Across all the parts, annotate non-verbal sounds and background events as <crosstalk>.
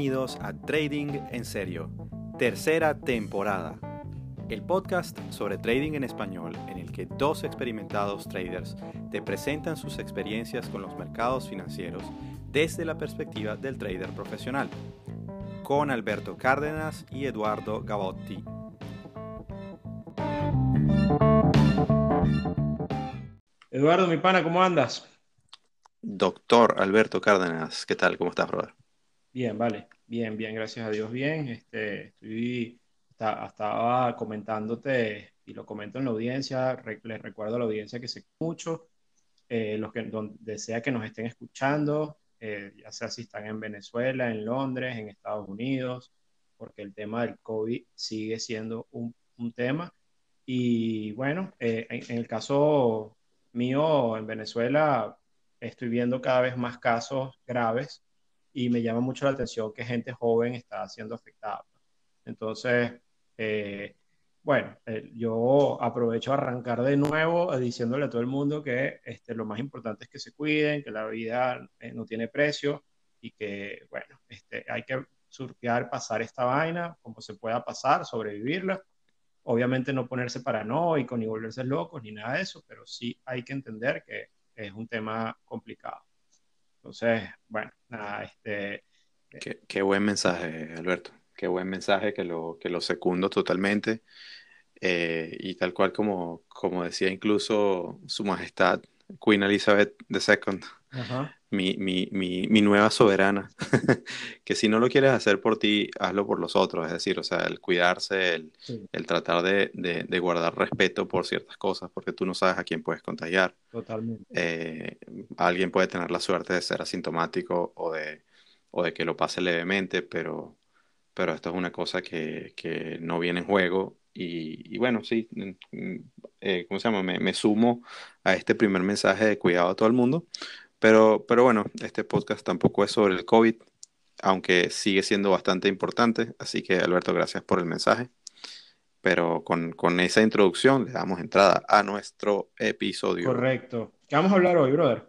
Bienvenidos a Trading en Serio, tercera temporada. El podcast sobre trading en español en el que dos experimentados traders te presentan sus experiencias con los mercados financieros desde la perspectiva del trader profesional, con Alberto Cárdenas y Eduardo Gavotti. Eduardo, mi pana, ¿cómo andas? Doctor Alberto Cárdenas, ¿qué tal? ¿Cómo estás, brother? Bien, vale, bien, bien, gracias a Dios, bien. Este, estoy, estaba comentándote y lo comento en la audiencia, les recuerdo a la audiencia que sé mucho, eh, los que donde sea que nos estén escuchando, eh, ya sea si están en Venezuela, en Londres, en Estados Unidos, porque el tema del COVID sigue siendo un, un tema. Y bueno, eh, en el caso mío en Venezuela, estoy viendo cada vez más casos graves y me llama mucho la atención que gente joven está siendo afectada. Entonces, eh, bueno, eh, yo aprovecho a arrancar de nuevo eh, diciéndole a todo el mundo que este, lo más importante es que se cuiden, que la vida no tiene precio y que, bueno, este, hay que surfear, pasar esta vaina como se pueda pasar, sobrevivirla. Obviamente no ponerse paranoico ni volverse locos ni nada de eso, pero sí hay que entender que es un tema complicado. Entonces, bueno, nada, este... Qué, qué, buen mensaje, Alberto. Qué buen mensaje que lo, que lo secundo totalmente. Eh, y tal cual como, como decía incluso Su Majestad Queen Elizabeth II, mi, mi, mi, mi, nueva soberana, <laughs> que si no lo quieres hacer por ti, hazlo por los otros, es decir, o sea, el cuidarse, el, el tratar de, de, de, guardar respeto por ciertas cosas, porque tú no sabes a quién puedes contagiar. Totalmente. Eh, alguien puede tener la suerte de ser asintomático o de, o de que lo pase levemente, pero, pero esto es una cosa que, que no viene en juego y, y, bueno, sí, eh, ¿cómo se llama? Me, me, sumo a este primer mensaje de cuidado a todo el mundo. Pero, pero bueno, este podcast tampoco es sobre el COVID, aunque sigue siendo bastante importante. Así que, Alberto, gracias por el mensaje. Pero con, con esa introducción le damos entrada a nuestro episodio. Correcto. ¿Qué vamos a hablar hoy, brother?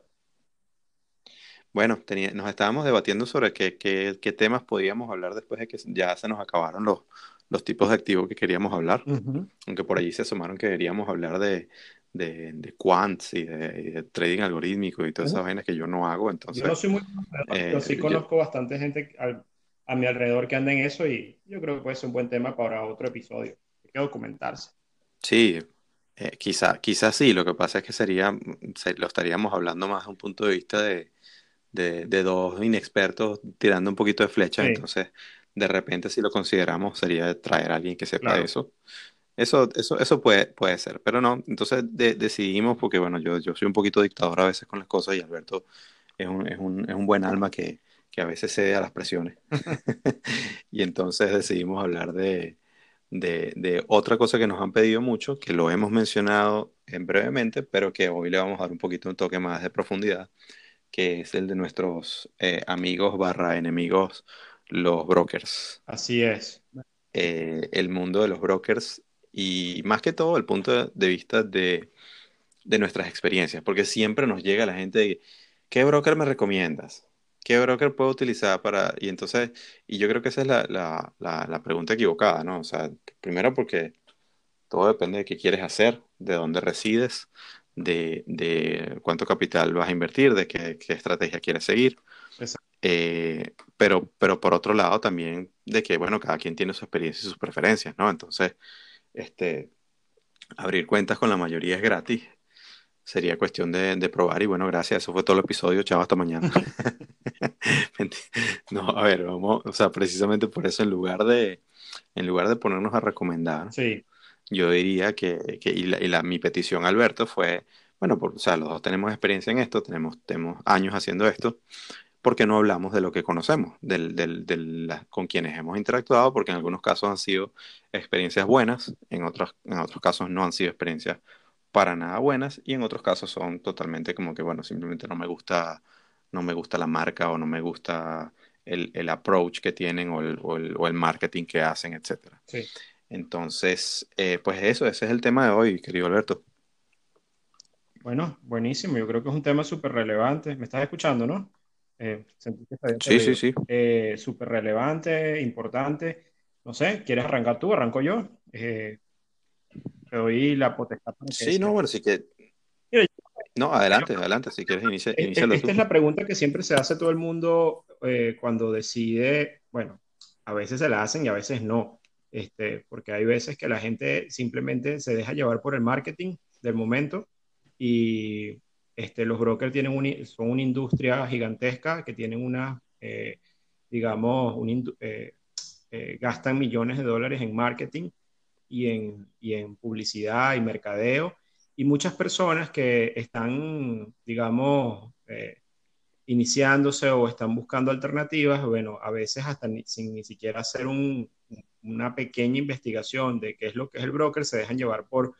Bueno, tenía, nos estábamos debatiendo sobre qué, qué, qué, temas podíamos hablar después de que ya se nos acabaron los, los tipos de activos que queríamos hablar, uh -huh. aunque por allí se asomaron que queríamos hablar de, de, de quants y de, de, trading algorítmico y todas esas vainas que yo no hago. Entonces, yo no soy muy eh, pero sí conozco yo, bastante gente a, a, mi alrededor que anda en eso y yo creo que puede ser un buen tema para otro episodio. Hay que documentarse. Sí, eh, quizá, quizá sí, lo que pasa es que sería, lo estaríamos hablando más desde un punto de vista de, de, de dos inexpertos tirando un poquito de flecha, sí. entonces de repente si lo consideramos sería traer a alguien que sepa claro. eso. Eso, eso, eso puede, puede ser, pero no, entonces de, decidimos, porque bueno, yo, yo soy un poquito dictador a veces con las cosas y Alberto es un, es un, es un buen alma que, que a veces cede a las presiones. <laughs> <laughs> y entonces decidimos hablar de, de, de, otra cosa que nos han pedido mucho, que lo hemos mencionado en brevemente, pero que hoy le vamos a dar un poquito un toque más de profundidad, que es el de nuestros eh, amigos barra enemigos, los brokers. Así es. Eh, el mundo de los brokers y más que todo el punto de vista de, de, nuestras experiencias, porque siempre nos llega la gente de, ¿qué broker me recomiendas? ¿Qué broker puedo utilizar para...? Y entonces, y yo creo que esa es la, la, la, la pregunta equivocada, ¿no? O sea, primero porque todo depende de qué quieres hacer, de dónde resides, de, de cuánto capital vas a invertir, de qué, qué estrategia quieres seguir. Eh, pero, pero por otro lado también de que, bueno, cada quien tiene su experiencia y sus preferencias, ¿no? Entonces, este, abrir cuentas con la mayoría es gratis. Sería cuestión de, de, probar y bueno, gracias. Eso fue todo el episodio. Chao, hasta mañana. <laughs> no, a ver, vamos, o sea, precisamente por eso en lugar de, en lugar de ponernos a recomendar, sí. yo diría que, que y, la, mi petición a Alberto fue, bueno, por, o sea, los dos tenemos experiencia en esto, tenemos, tenemos años haciendo esto, ¿por qué no hablamos de lo que conocemos, del, del, con quienes hemos interactuado? Porque en algunos casos han sido experiencias buenas, en otros, en otros casos no han sido experiencias para nada buenas y en otros casos son totalmente como que, bueno, simplemente no me gusta, no me gusta la marca o no me gusta el, el approach que tienen o el, o, el, o el, marketing que hacen, etc. Sí. Entonces, eh, pues eso, ese es el tema de hoy, querido Alberto. Bueno, buenísimo. Yo creo que es un tema súper relevante. ¿Me estás escuchando, no? Eh, sí, sí, sí. Eh, súper relevante, importante. No sé, ¿quieres arrancar tú? ¿Arranco yo? Eh, te doy la potestad. sí, no, bueno, sí que... no, adelante, adelante, si quieres inicia, e-, Esta es la pregunta que siempre se hace todo el mundo cuando decide, bueno, a veces se la hacen y a veces no, este, porque hay veces que la gente simplemente se deja llevar por el marketing del momento y este, los brokers tienen son una industria gigantesca que tienen una, eh, digamos, eh, eh, gastan millones de dólares en marketing y en, y en publicidad y mercadeo. Y muchas personas que están, digamos, iniciándose o están buscando alternativas, bueno, a veces hasta sin ni siquiera hacer una pequeña investigación de qué es lo que es el broker, se dejan llevar por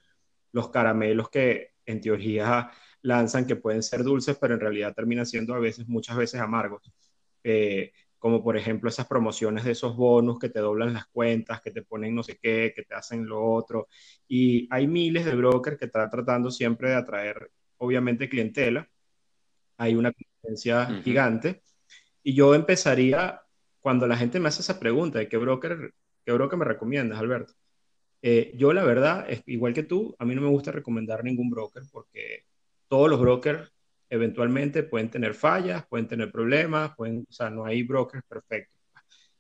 los caramelos que en teoría lanzan que pueden ser dulces, pero en realidad terminan siendo a veces, muchas veces amargos. Eh, como por ejemplo esas promociones de esos bonos que te doblan las cuentas, que te ponen no sé qué, que te hacen lo otro. Y hay miles de brokers que están tratando siempre de atraer, obviamente, clientela. Hay una competencia gigante. Y yo empezaría, cuando la gente me hace esa pregunta de qué broker, qué broker me recomiendas, Alberto. Eh, yo la verdad, es, igual que tú, a mí no me gusta recomendar ningún broker porque todos los brokers eventualmente pueden tener fallas, pueden tener problemas, pueden, o sea, no hay brokers perfectos.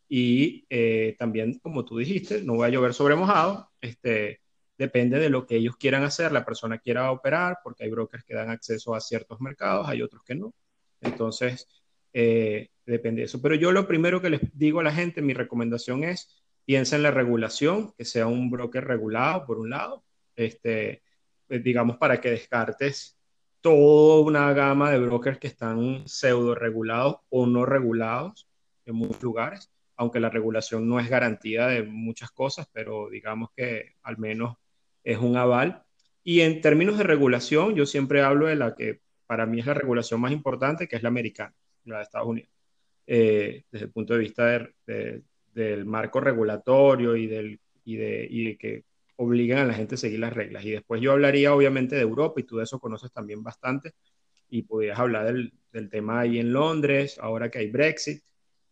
Y eh, también, como tú dijiste, no va a llover sobre mojado, este, depende de lo que ellos quieran hacer, la persona quiera operar, porque hay brokers que dan acceso a ciertos mercados, hay otros que no. Entonces, eh, depende de eso. Pero yo lo primero que les digo a la gente, mi recomendación es, piensa en la regulación, que sea un broker regulado, por un lado, este, digamos, para que descartes toda una gama de brokers que están pseudo regulados o no regulados en muchos lugares, aunque la regulación no es garantía de muchas cosas, pero digamos que al menos es un aval. Y en términos de regulación, yo siempre hablo de la que para mí es la regulación más importante, que es la americana, la de Estados Unidos, eh, desde el punto de vista del marco regulatorio y, del, y, de, y de que obligan a la gente a seguir las reglas. Y después yo hablaría obviamente de Europa y tú de eso conoces también bastante y podrías hablar del, tema ahí en Londres, ahora que hay Brexit,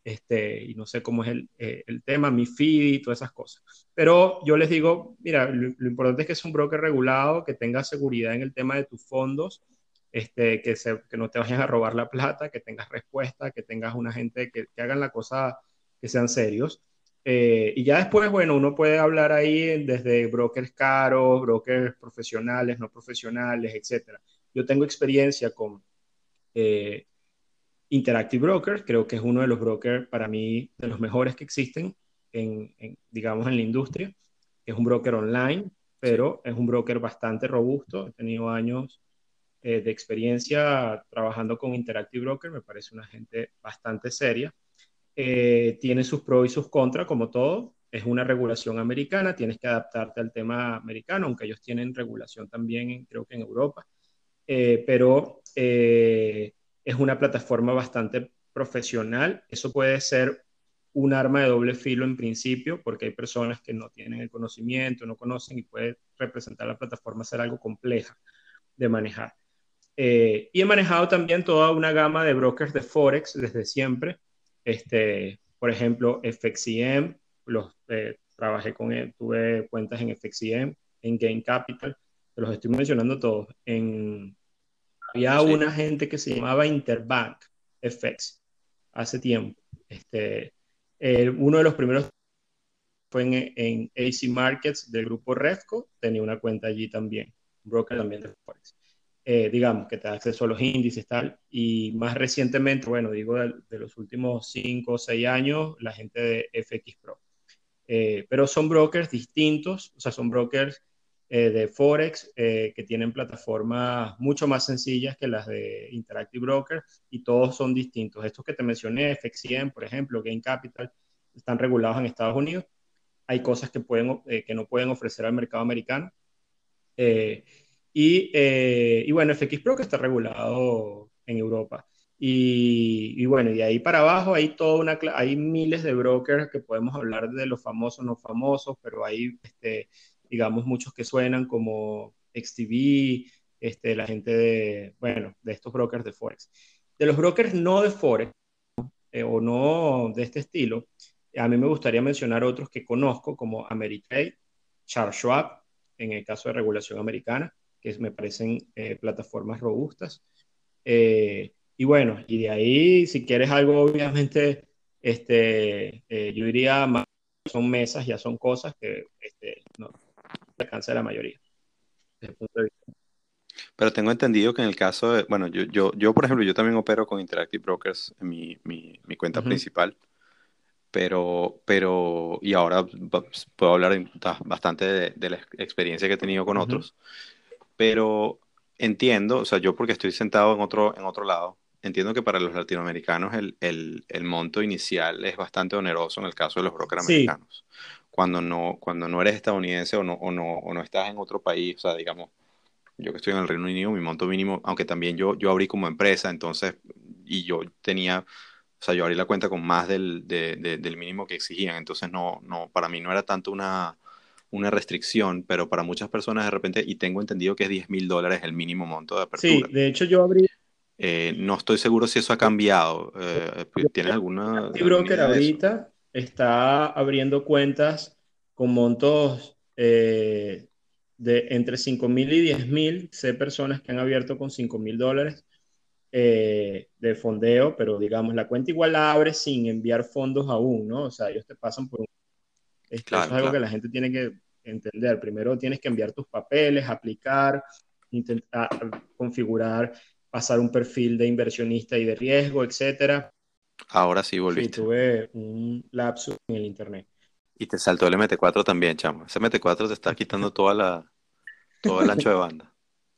este, y no sé cómo es el, eh, el tema, mi feed y todas esas cosas. Pero yo les digo, mira, lo, importante es que es un broker regulado, que tenga seguridad en el tema de tus fondos, este, que, se, que no te vayan a robar la plata, que tengas respuesta, que tengas una gente que, que hagan la cosa, que sean serios. Eh, y ya después, bueno, uno puede hablar ahí desde brokers caros, brokers profesionales, no profesionales, etc. Yo tengo experiencia con eh, Interactive Brokers, creo que es uno de los brokers para mí de los mejores que existen, en, digamos, en la industria. Es un broker online, pero es un broker bastante robusto. He tenido años eh, de experiencia trabajando con Interactive Broker, me parece una gente bastante seria. Eh, tiene sus pros y sus contras, como todo. Es una regulación americana, tienes que adaptarte al tema americano, aunque ellos tienen regulación también, creo que en Europa. Eh, pero eh, es una plataforma bastante profesional. Eso puede ser un arma de doble filo en principio, porque hay personas que no tienen el conocimiento, no conocen y puede representar la plataforma ser algo compleja de manejar. y he manejado también toda una gama de brokers de Forex desde siempre. Este, por ejemplo, FXIM, los, eh, trabajé con él, tuve cuentas en FXIM, en Gain Capital, te los estoy mencionando todos. En, había una gente que se llamaba Interbank FX hace tiempo. Este, eh, uno de los primeros fue en, en, AC Markets del grupo Refco, tenía una cuenta allí también, broker también de Forex. Eh, digamos, que te da acceso a los índices tal. Y más recientemente, bueno, digo de, los últimos 5 o 6 años, la gente de FX Pro. Eh, pero son brokers distintos, o sea, son brokers eh, de Forex eh, que tienen plataformas mucho más sencillas que las de Interactive Broker y todos son distintos. Estos que te mencioné, FX100, por ejemplo, Gain Capital, están regulados en Estados Unidos. Hay cosas que, pueden, que no pueden ofrecer al mercado americano. Y, y bueno, FX Broker está regulado en Europa. Y, bueno, y de ahí para abajo hay toda una, hay miles de brokers que podemos hablar de los famosos, no famosos, pero hay, este, digamos, muchos que suenan como XTV, este, la gente de, bueno, de estos brokers de Forex. De los brokers no de Forex eh, o no de este estilo, a mí me gustaría mencionar otros que conozco como Ameritrade, Charles Schwab, en el caso de regulación americana, que me parecen eh, plataformas robustas. Eh, y bueno, y de ahí, si quieres algo, obviamente, este, eh, yo diría más, son mesas, ya son cosas que este, no alcanza la mayoría. Pero tengo entendido que en el caso de, bueno, yo, yo, yo por ejemplo, yo también opero con Interactive Brokers en mi, mi, mi cuenta principal, pero, pero, y ahora puedo hablar bastante de, la experiencia que he tenido con otros, pero entiendo, o sea, yo porque estoy sentado en otro, en otro lado, entiendo que para los latinoamericanos el, el, el, monto inicial es bastante oneroso en el caso de los brokers americanos. Cuando no, cuando no eres estadounidense o no, o, no, o no estás en otro país, o sea, digamos, yo que estoy en el Reino Unido, mi monto mínimo, aunque también yo, yo abrí como empresa, entonces, y yo tenía, o sea, yo abrí la cuenta con más del, de, del mínimo que exigían, entonces no, no, para mí no era tanto una, una restricción, pero para muchas personas de repente, y tengo entendido que es 10 mil dólares el mínimo monto de apertura. Sí, de hecho yo abrí, eh, no estoy seguro si eso ha cambiado. Eh, ¿Tienes alguna... Mi broker ahorita está abriendo cuentas con montos eh, de entre 5 mil y 10 mil. Sé personas que han abierto con 5 mil dólares de fondeo, pero digamos, la cuenta igual la abre sin enviar fondos aún, ¿no? O sea, ellos te pasan por un... Esto es algo que la gente tiene que entender. Primero tienes que enviar tus papeles, aplicar, intentar configurar pasar un perfil de inversionista y de riesgo, etcétera. Ahora sí volviste. Sí, tuve un lapso en el internet. Y te saltó el MT4 también, chamo. Ese MT4 te está quitando <laughs> toda la, todo el ancho de banda.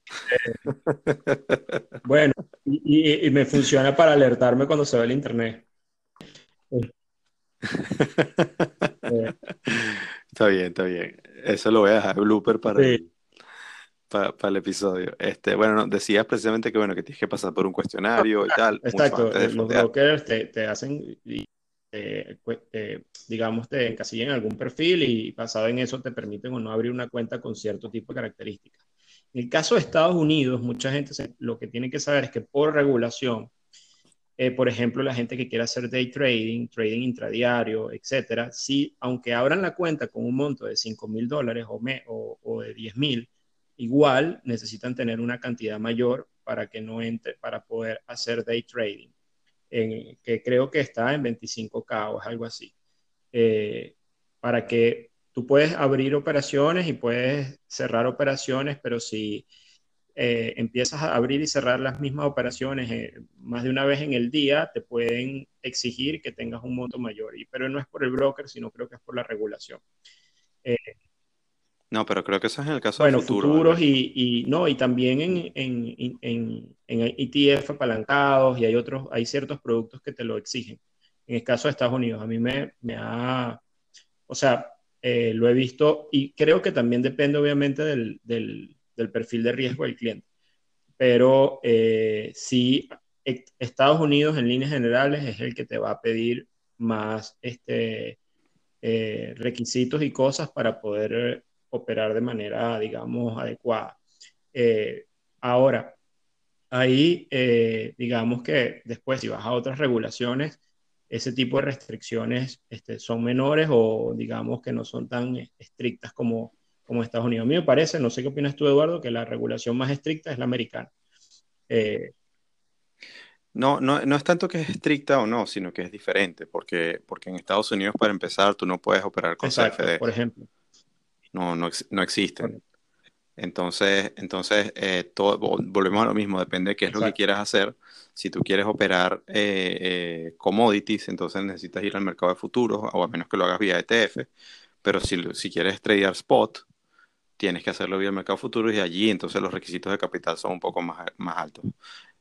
<laughs> bueno, y, me funciona para alertarme cuando se ve el internet. <laughs> está bien, está bien. Eso lo voy a dejar blooper para, para, el episodio. Este, bueno, decías precisamente que bueno, que tienes que pasar por un cuestionario y tal. Exacto, los brokers te, te hacen, digamos, te encasillan en algún perfil y basado en eso te permiten o no abrir una cuenta con cierto tipo de características. En el caso de Estados Unidos, mucha gente lo que tiene que saber es que por regulación, eh, por ejemplo, la gente que quiere hacer day trading, trading intradiario, etcétera, si aunque abran la cuenta con un monto de 5 mil dólares o, o, o de 10 mil, igual necesitan tener una cantidad mayor para que no entre, para poder hacer day trading, en, que creo que está en 25K o es algo así. Eh, para que tú puedes abrir operaciones y puedes cerrar operaciones, pero si eh, empiezas a abrir y cerrar las mismas operaciones eh, más de una vez en el día, te pueden exigir que tengas un monto mayor. Y, pero no es por el broker, sino creo que es por la regulación. No, pero creo que eso es en el caso de futuro, futuros y, y, no, y también en, en, en, en, ETF apalancados y hay otros, hay ciertos productos que te lo exigen. En el caso de Estados Unidos, a mí me, me ha, o sea, eh, lo he visto y creo que también depende obviamente del, del, del perfil de riesgo del cliente. Pero eh, sí, e, Estados Unidos en líneas generales es el que te va a pedir más este, eh, requisitos y cosas para poder operar de manera, digamos, adecuada. Eh, ahora, ahí, eh, digamos que después, si vas a otras regulaciones, ese tipo de restricciones este, son menores o digamos que no son tan estrictas como, como Estados Unidos. A mí me parece, no sé qué opinas tú, Eduardo, que la regulación más estricta es la americana. Eh, no, no, no es tanto que es estricta o no, sino que es diferente, porque, porque en Estados Unidos, para empezar, tú no puedes operar con exacto, Por ejemplo no, no, no existen. Entonces, entonces eh, todo, volvemos a lo mismo, depende de qué es lo que quieras hacer. Si tú quieres operar eh, eh, commodities, entonces necesitas ir al mercado de futuros, o a menos que lo hagas vía ETF. Pero si, si quieres tradear spot, tienes que hacerlo vía mercado de futuros y allí entonces los requisitos de capital son un poco más, más altos.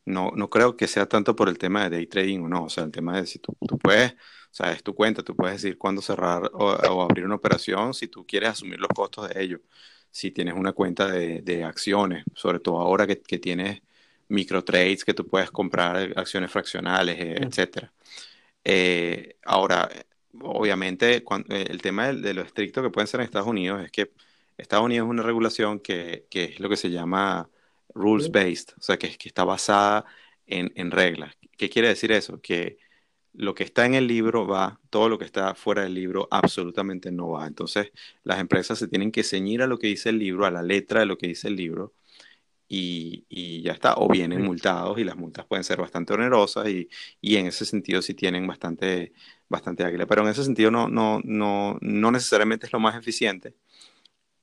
No, no creo que sea tanto por el tema de day trading o no, o sea, el tema de si tú, tú puedes, o sea, es tu cuenta, tú puedes decir cuándo cerrar o, o abrir una operación si tú quieres asumir los costos de ello si tienes una cuenta de, acciones, sobre todo ahora que, tienes micro trades que tú puedes comprar acciones fraccionales, eh, etcétera. Eh, ahora, obviamente, eh, el tema de, lo estricto que pueden ser en Estados Unidos es que Estados Unidos es una regulación que, es lo que se llama rules-based, o sea, que, que está basada en, en, reglas. ¿Qué quiere decir eso? Que lo que está en el libro va, todo lo que está fuera del libro absolutamente no va. Entonces, las empresas se tienen que ceñir a lo que dice el libro, a la letra de lo que dice el libro, y, ya está. O vienen multados y las multas pueden ser bastante onerosas y, en ese sentido sí tienen bastante, bastante águila. Pero en ese sentido no, no, no, no necesariamente es lo más eficiente.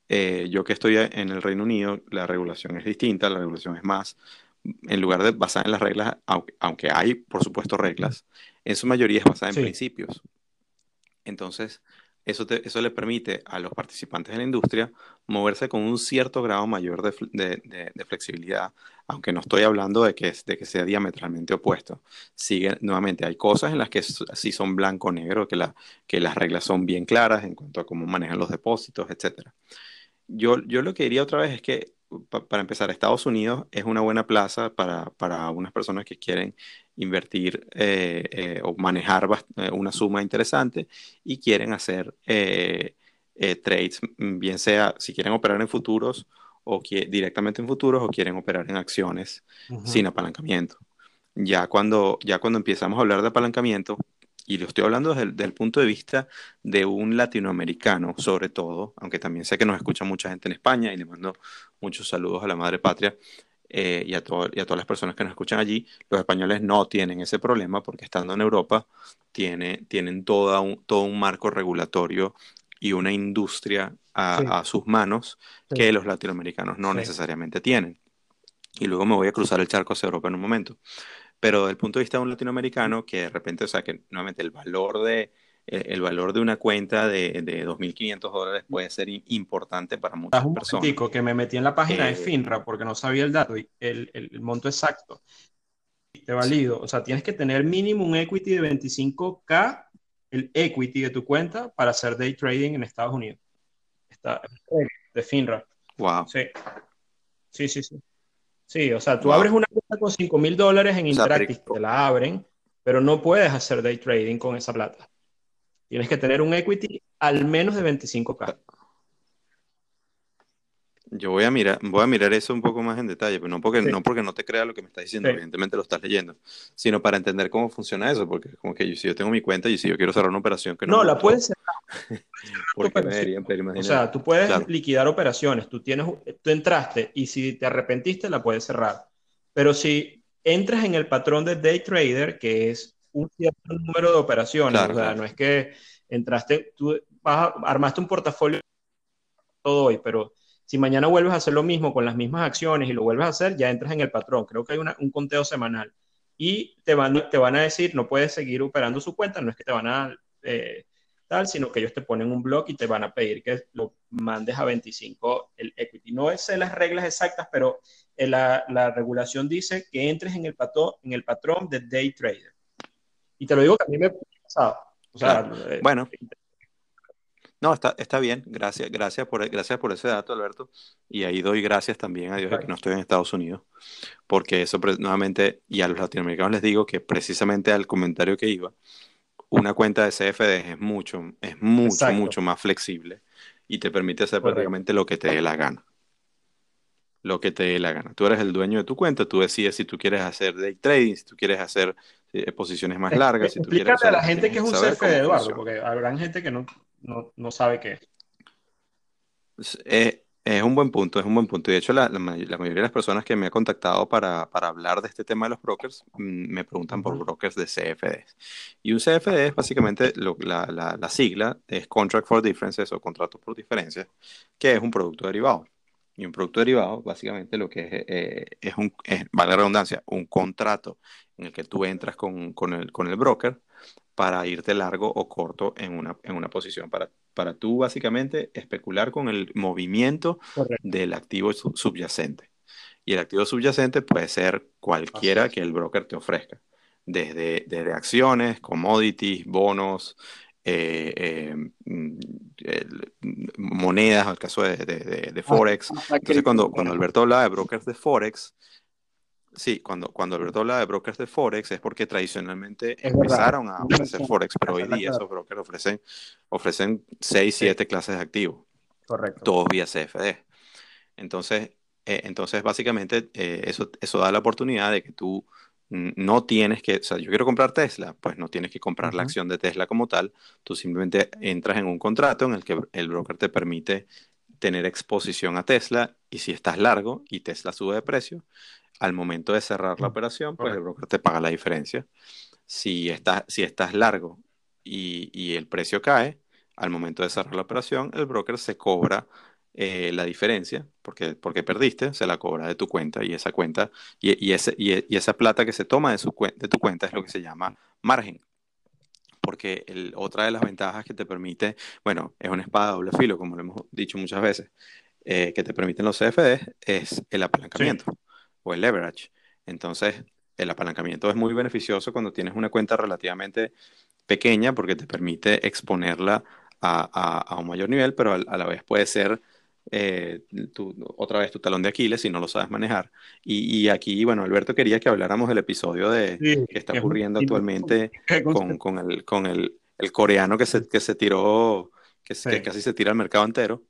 Eh, yo que estoy en el Reino Unido, la regulación es distinta, la regulación es más, en lugar de basada en las reglas, aunque hay, por supuesto, reglas, en su mayoría es basada en principios. Entonces, eso, eso le permite a los participantes de la industria moverse con un cierto grado mayor de, flexibilidad, aunque no estoy hablando de que, de que sea diametralmente opuesto. Sigue, nuevamente, hay cosas en las que sí son blanco-negro, que, la, que las reglas son bien claras en cuanto a cómo manejan los depósitos, etc. Yo, yo lo que diría otra vez es que, para empezar, Estados Unidos es una buena plaza para, para unas personas que quieren invertir eh, eh, o manejar eh, una suma interesante y quieren hacer trades, mm, bien sea si quieren operar en futuros o directamente en futuros o quieren operar en acciones sin apalancamiento. Ya cuando, ya cuando empezamos a hablar de apalancamiento, y lo estoy hablando desde el, punto de vista de un latinoamericano, sobre todo, aunque también sé que nos escucha mucha gente en España y le mando muchos saludos a la madre patria, eh, y, a todas las personas que nos escuchan allí, los españoles no tienen ese problema porque estando en Europa tiene, tienen toda un, todo un marco regulatorio y una industria a, sus manos que los latinoamericanos no necesariamente tienen. Y luego me voy a cruzar el charco hacia Europa en un momento. Pero desde el punto de vista de un latinoamericano, que de repente, o sea, que nuevamente el valor de, el valor de una cuenta de, de 2.500 dólares puede ser importante para muchas un personas. que me metí en la página de eh, FINRA porque no sabía el dato, y el, el, monto exacto. Te valido. O sea, tienes que tener mínimo un equity de 25K, el equity de tu cuenta, para hacer day trading en Estados Unidos. Está de FINRA. Wow. Sí. Sí, sí, sí. Sí, o sea, tú abres una cuenta con 5 mil dólares en Interactive, te la abren, pero no puedes hacer day trading con esa plata. Tienes que tener un equity al menos de 25K. Yo voy a mirar, voy a mirar eso un poco más en detalle, pero no porque, no porque no te crea lo que me estás diciendo, evidentemente lo estás leyendo, sino para entender cómo funciona eso, porque como que yo, si yo tengo mi cuenta y si yo quiero cerrar una operación que no... No, la puedes cerrar. <laughs> <laughs> porque me O sea, tú puedes liquidar operaciones, tú, tienes, tú entraste y si te arrepentiste la puedes cerrar, pero si entras en el patrón de day trader, que es un cierto número de operaciones. o sea, no es que entraste, tú armaste un portafolio todo hoy, pero si mañana vuelves a hacer lo mismo con las mismas acciones y lo vuelves a hacer, ya entras en el patrón. Creo que hay un conteo semanal. Y te van, te van a decir, no puedes seguir operando su cuenta, no es que te van a eh, tal, sino que ellos te ponen un blog y te van a pedir que lo mandes a 25 el equity. No sé las reglas exactas, pero eh, la, la regulación dice que entres en el, patrón, en el patrón de day trader. Y te lo digo que a mí me ha pasado. O sea, eh, bueno. No, está, está bien. Gracias, gracias, por, gracias por ese dato, Alberto. Y ahí doy gracias también a Dios de que no estoy en Estados Unidos. Porque eso, nuevamente, y a los latinoamericanos les digo que precisamente al comentario que iba, una cuenta de CFD es mucho, es mucho, mucho más flexible y te permite hacer prácticamente lo que te dé la gana lo que te dé la gana. Tú eres el dueño de tu cuenta, tú decides si tú quieres hacer day trading, si tú quieres hacer eh, posiciones más largas. Si tú quieres a la gente que es un CFD, Eduardo, porque habrá gente que no, no, no sabe qué es. Eh, es un buen punto, es un buen punto. Y de hecho, la, la, mayoría de las personas que me han contactado para, para, hablar de este tema de los brokers mm, me preguntan por brokers de CFDs. Y un CFD es básicamente lo, la, la, sigla, es Contract for Differences o contrato por diferencias, que es un producto derivado. Y un producto derivado, básicamente, lo que es, eh, es un, es, vale la redundancia, un contrato en el que tú entras con, con, el, con el broker para irte largo o corto en una, en una posición, para, para tú básicamente especular con el movimiento del activo subyacente. Y el activo subyacente puede ser cualquiera que el broker te ofrezca, desde, desde acciones, commodities, bonos, eh, eh, mm, monedas, el caso de, de, de Forex. Entonces, cuando, cuando Alberto hablaba de brokers de Forex, Sí, cuando, cuando Alberto habla de brokers de Forex es porque tradicionalmente empezaron a ofrecer Forex, pero hoy día esos brokers ofrecen, ofrecen 6, 7 clases de activos. Correcto. Todos vía CFD. Entonces, eh, entonces básicamente, eh, eso, eso da la oportunidad de que tú no tienes que, o sea, yo quiero comprar Tesla, pues no tienes que comprar la acción de Tesla como tal, tú simplemente entras en un contrato en el que el broker te permite tener exposición a Tesla y si estás largo y Tesla sube de precio, al momento de cerrar la operación, pues el broker te paga la diferencia. Si, estás, si estás largo y, el precio cae, al momento de cerrar la operación, el broker se cobra eh, la diferencia, porque, porque perdiste, se la cobra de tu cuenta y esa cuenta, y, ese, y, esa plata que se toma de, su, de tu cuenta es lo que se llama margen. Porque el, otra de las ventajas que te permite, bueno, es una espada de doble filo, como lo hemos dicho muchas veces, eh, que te permiten los CFDs, es el apalancamiento o el leverage. Entonces, el apalancamiento es muy beneficioso cuando tienes una cuenta relativamente pequeña porque te permite exponerla a, un mayor nivel, pero a, la vez puede ser eh, otra vez tu talón de Aquiles si no lo sabes manejar. Y, aquí, bueno, Alberto quería que habláramos del episodio de, que está ocurriendo actualmente <laughs> con, con, el, con el, el, coreano que se, que se tiró, que, que casi se tira al mercado entero.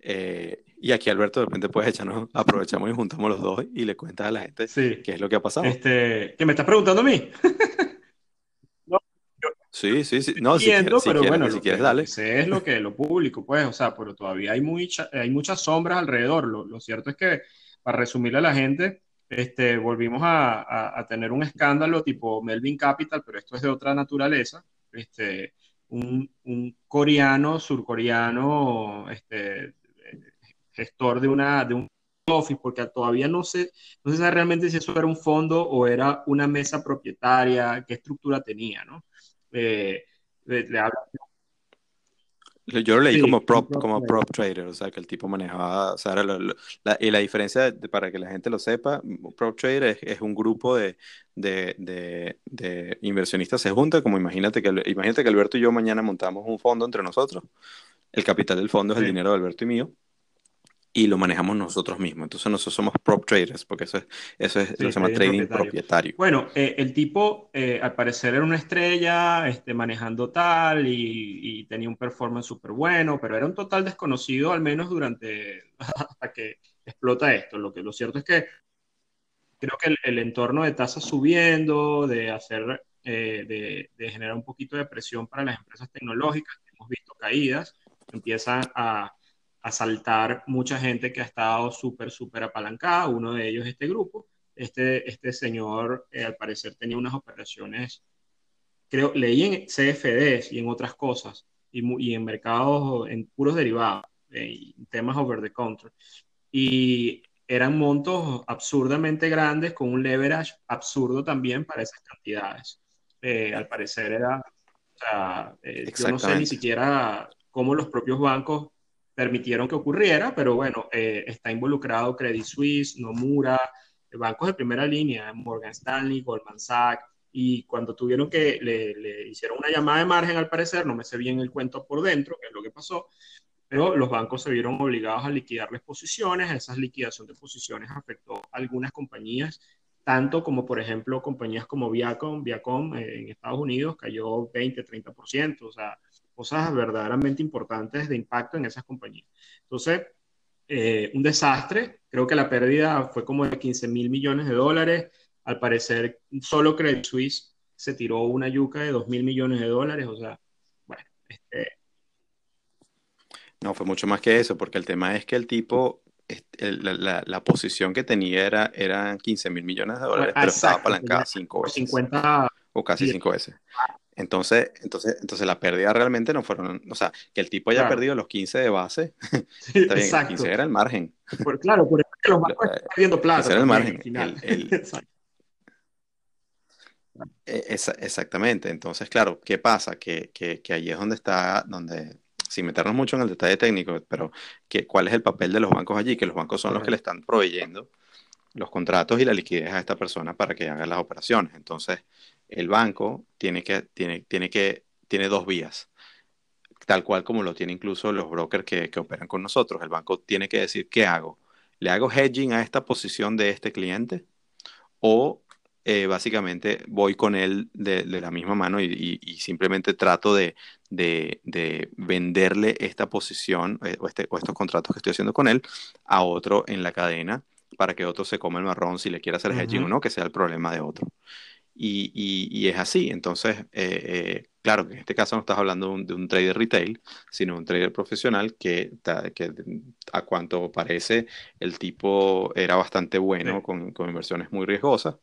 Eh, y aquí, Alberto, de repente puedes echarnos, aprovechamos y juntamos los dos y le cuentas a la gente qué es lo que ha pasado. Este, ¿Qué me estás preguntando a mí? <laughs> sí, sí, sí. No, entiendo, si pero bueno, si quieres, dale. es lo que lo público, pues, o sea, pero todavía hay, mucha, hay muchas sombras alrededor. Lo, cierto es que, para resumirle a la gente, este, volvimos a, a, tener un escándalo tipo Melvin Capital, pero esto es de otra naturaleza. Este, un, un coreano, surcoreano, este, gestor de, una, de un office, porque todavía no sé, no sé realmente si eso era un fondo o era una mesa propietaria, qué estructura tenía, ¿no? Eh, le, Yo lo leí como, prop, como prop trader, o sea, que el tipo manejaba, o sea, la, y la diferencia, para que la gente lo sepa, prop trader es, un grupo de, de, de, de, inversionistas se junta, como imagínate que, imagínate que Alberto y yo mañana montamos un fondo entre nosotros, el capital del fondo es el dinero de Alberto y mío, y lo manejamos nosotros mismos. Entonces nosotros somos prop traders, porque eso es, eso es lo que se llama trading propietario. Bueno, eh, el tipo eh, al parecer era una estrella, este, manejando tal y, tenía un performance súper bueno, pero era un total desconocido, al menos durante <laughs> hasta que explota esto. Lo, que, lo cierto es que creo que el, entorno de tasas subiendo, de hacer, eh, de, de generar un poquito de presión para las empresas tecnológicas, hemos visto caídas, empiezan a asaltar mucha gente que ha estado súper, súper apalancada. Uno de ellos, este grupo. Este, este señor, eh, al parecer, tenía unas operaciones, creo, leí en CFDs y en otras cosas, y, y en mercados, en puros derivados, eh, temas over the counter. Y eran montos absurdamente grandes con un leverage absurdo también para esas cantidades. Eh, al parecer era, o sea, yo no sé ni siquiera cómo los propios bancos permitieron que ocurriera, pero bueno, eh, está involucrado Credit Suisse, Nomura, bancos de primera línea, Morgan Stanley, Goldman Sachs, y cuando tuvieron que, le, hicieron una llamada de margen al parecer, no me sé bien el cuento por dentro, qué es lo que pasó, pero los bancos se vieron obligados a liquidarles posiciones, esa liquidación de posiciones afectó a algunas compañías, tanto como por ejemplo compañías como Viacom, Viacom eh, en Estados Unidos cayó 20, 30%, o sea, cosas verdaderamente importantes de impacto en esas compañías. Entonces, eh, un desastre, creo que la pérdida fue como de 15 mil millones de dólares, al parecer solo Credit Suisse se tiró una yuca de 2 mil millones de dólares, o sea, bueno, este... No, fue mucho más que eso, porque el tema es que el tipo, la, la, posición que tenía era, eran 15 mil millones de dólares, pero estaba apalancada 5 veces. 50... O casi 5 veces. Entonces, entonces, entonces la pérdida realmente no fueron, o sea, que el tipo haya perdido los 15 de base, <laughs> está bien, el 15 era el margen. claro, por eso los bancos están perdiendo plata. Era el margen. <laughs> E, exactamente. Entonces, claro, ¿qué pasa? Que, que, que, ahí es donde está, donde, sin meternos mucho en el detalle técnico, pero que, ¿cuál es el papel de los bancos allí? Que los bancos son los que le están proveyendo los contratos y la liquidez a esta persona para que haga las operaciones. Entonces, el banco tiene que, tiene, tiene que, tiene dos vías, tal cual como lo tienen incluso los brokers que, que operan con nosotros. El banco tiene que decir, ¿qué hago? ¿Le hago hedging a esta posición de este cliente? ¿O eh, básicamente voy con él de, la misma mano y, simplemente trato de, venderle esta posición eh, o, este, o, estos contratos que estoy haciendo con él a otro en la cadena para que otro se coma el marrón si le quiere hacer hedging o no, que sea el problema de otro. Y, es así. Entonces, eh, claro, en este caso no estás hablando de un, trader retail, sino un trader profesional que, que, a cuanto parece el tipo era bastante bueno con, con inversiones muy riesgosas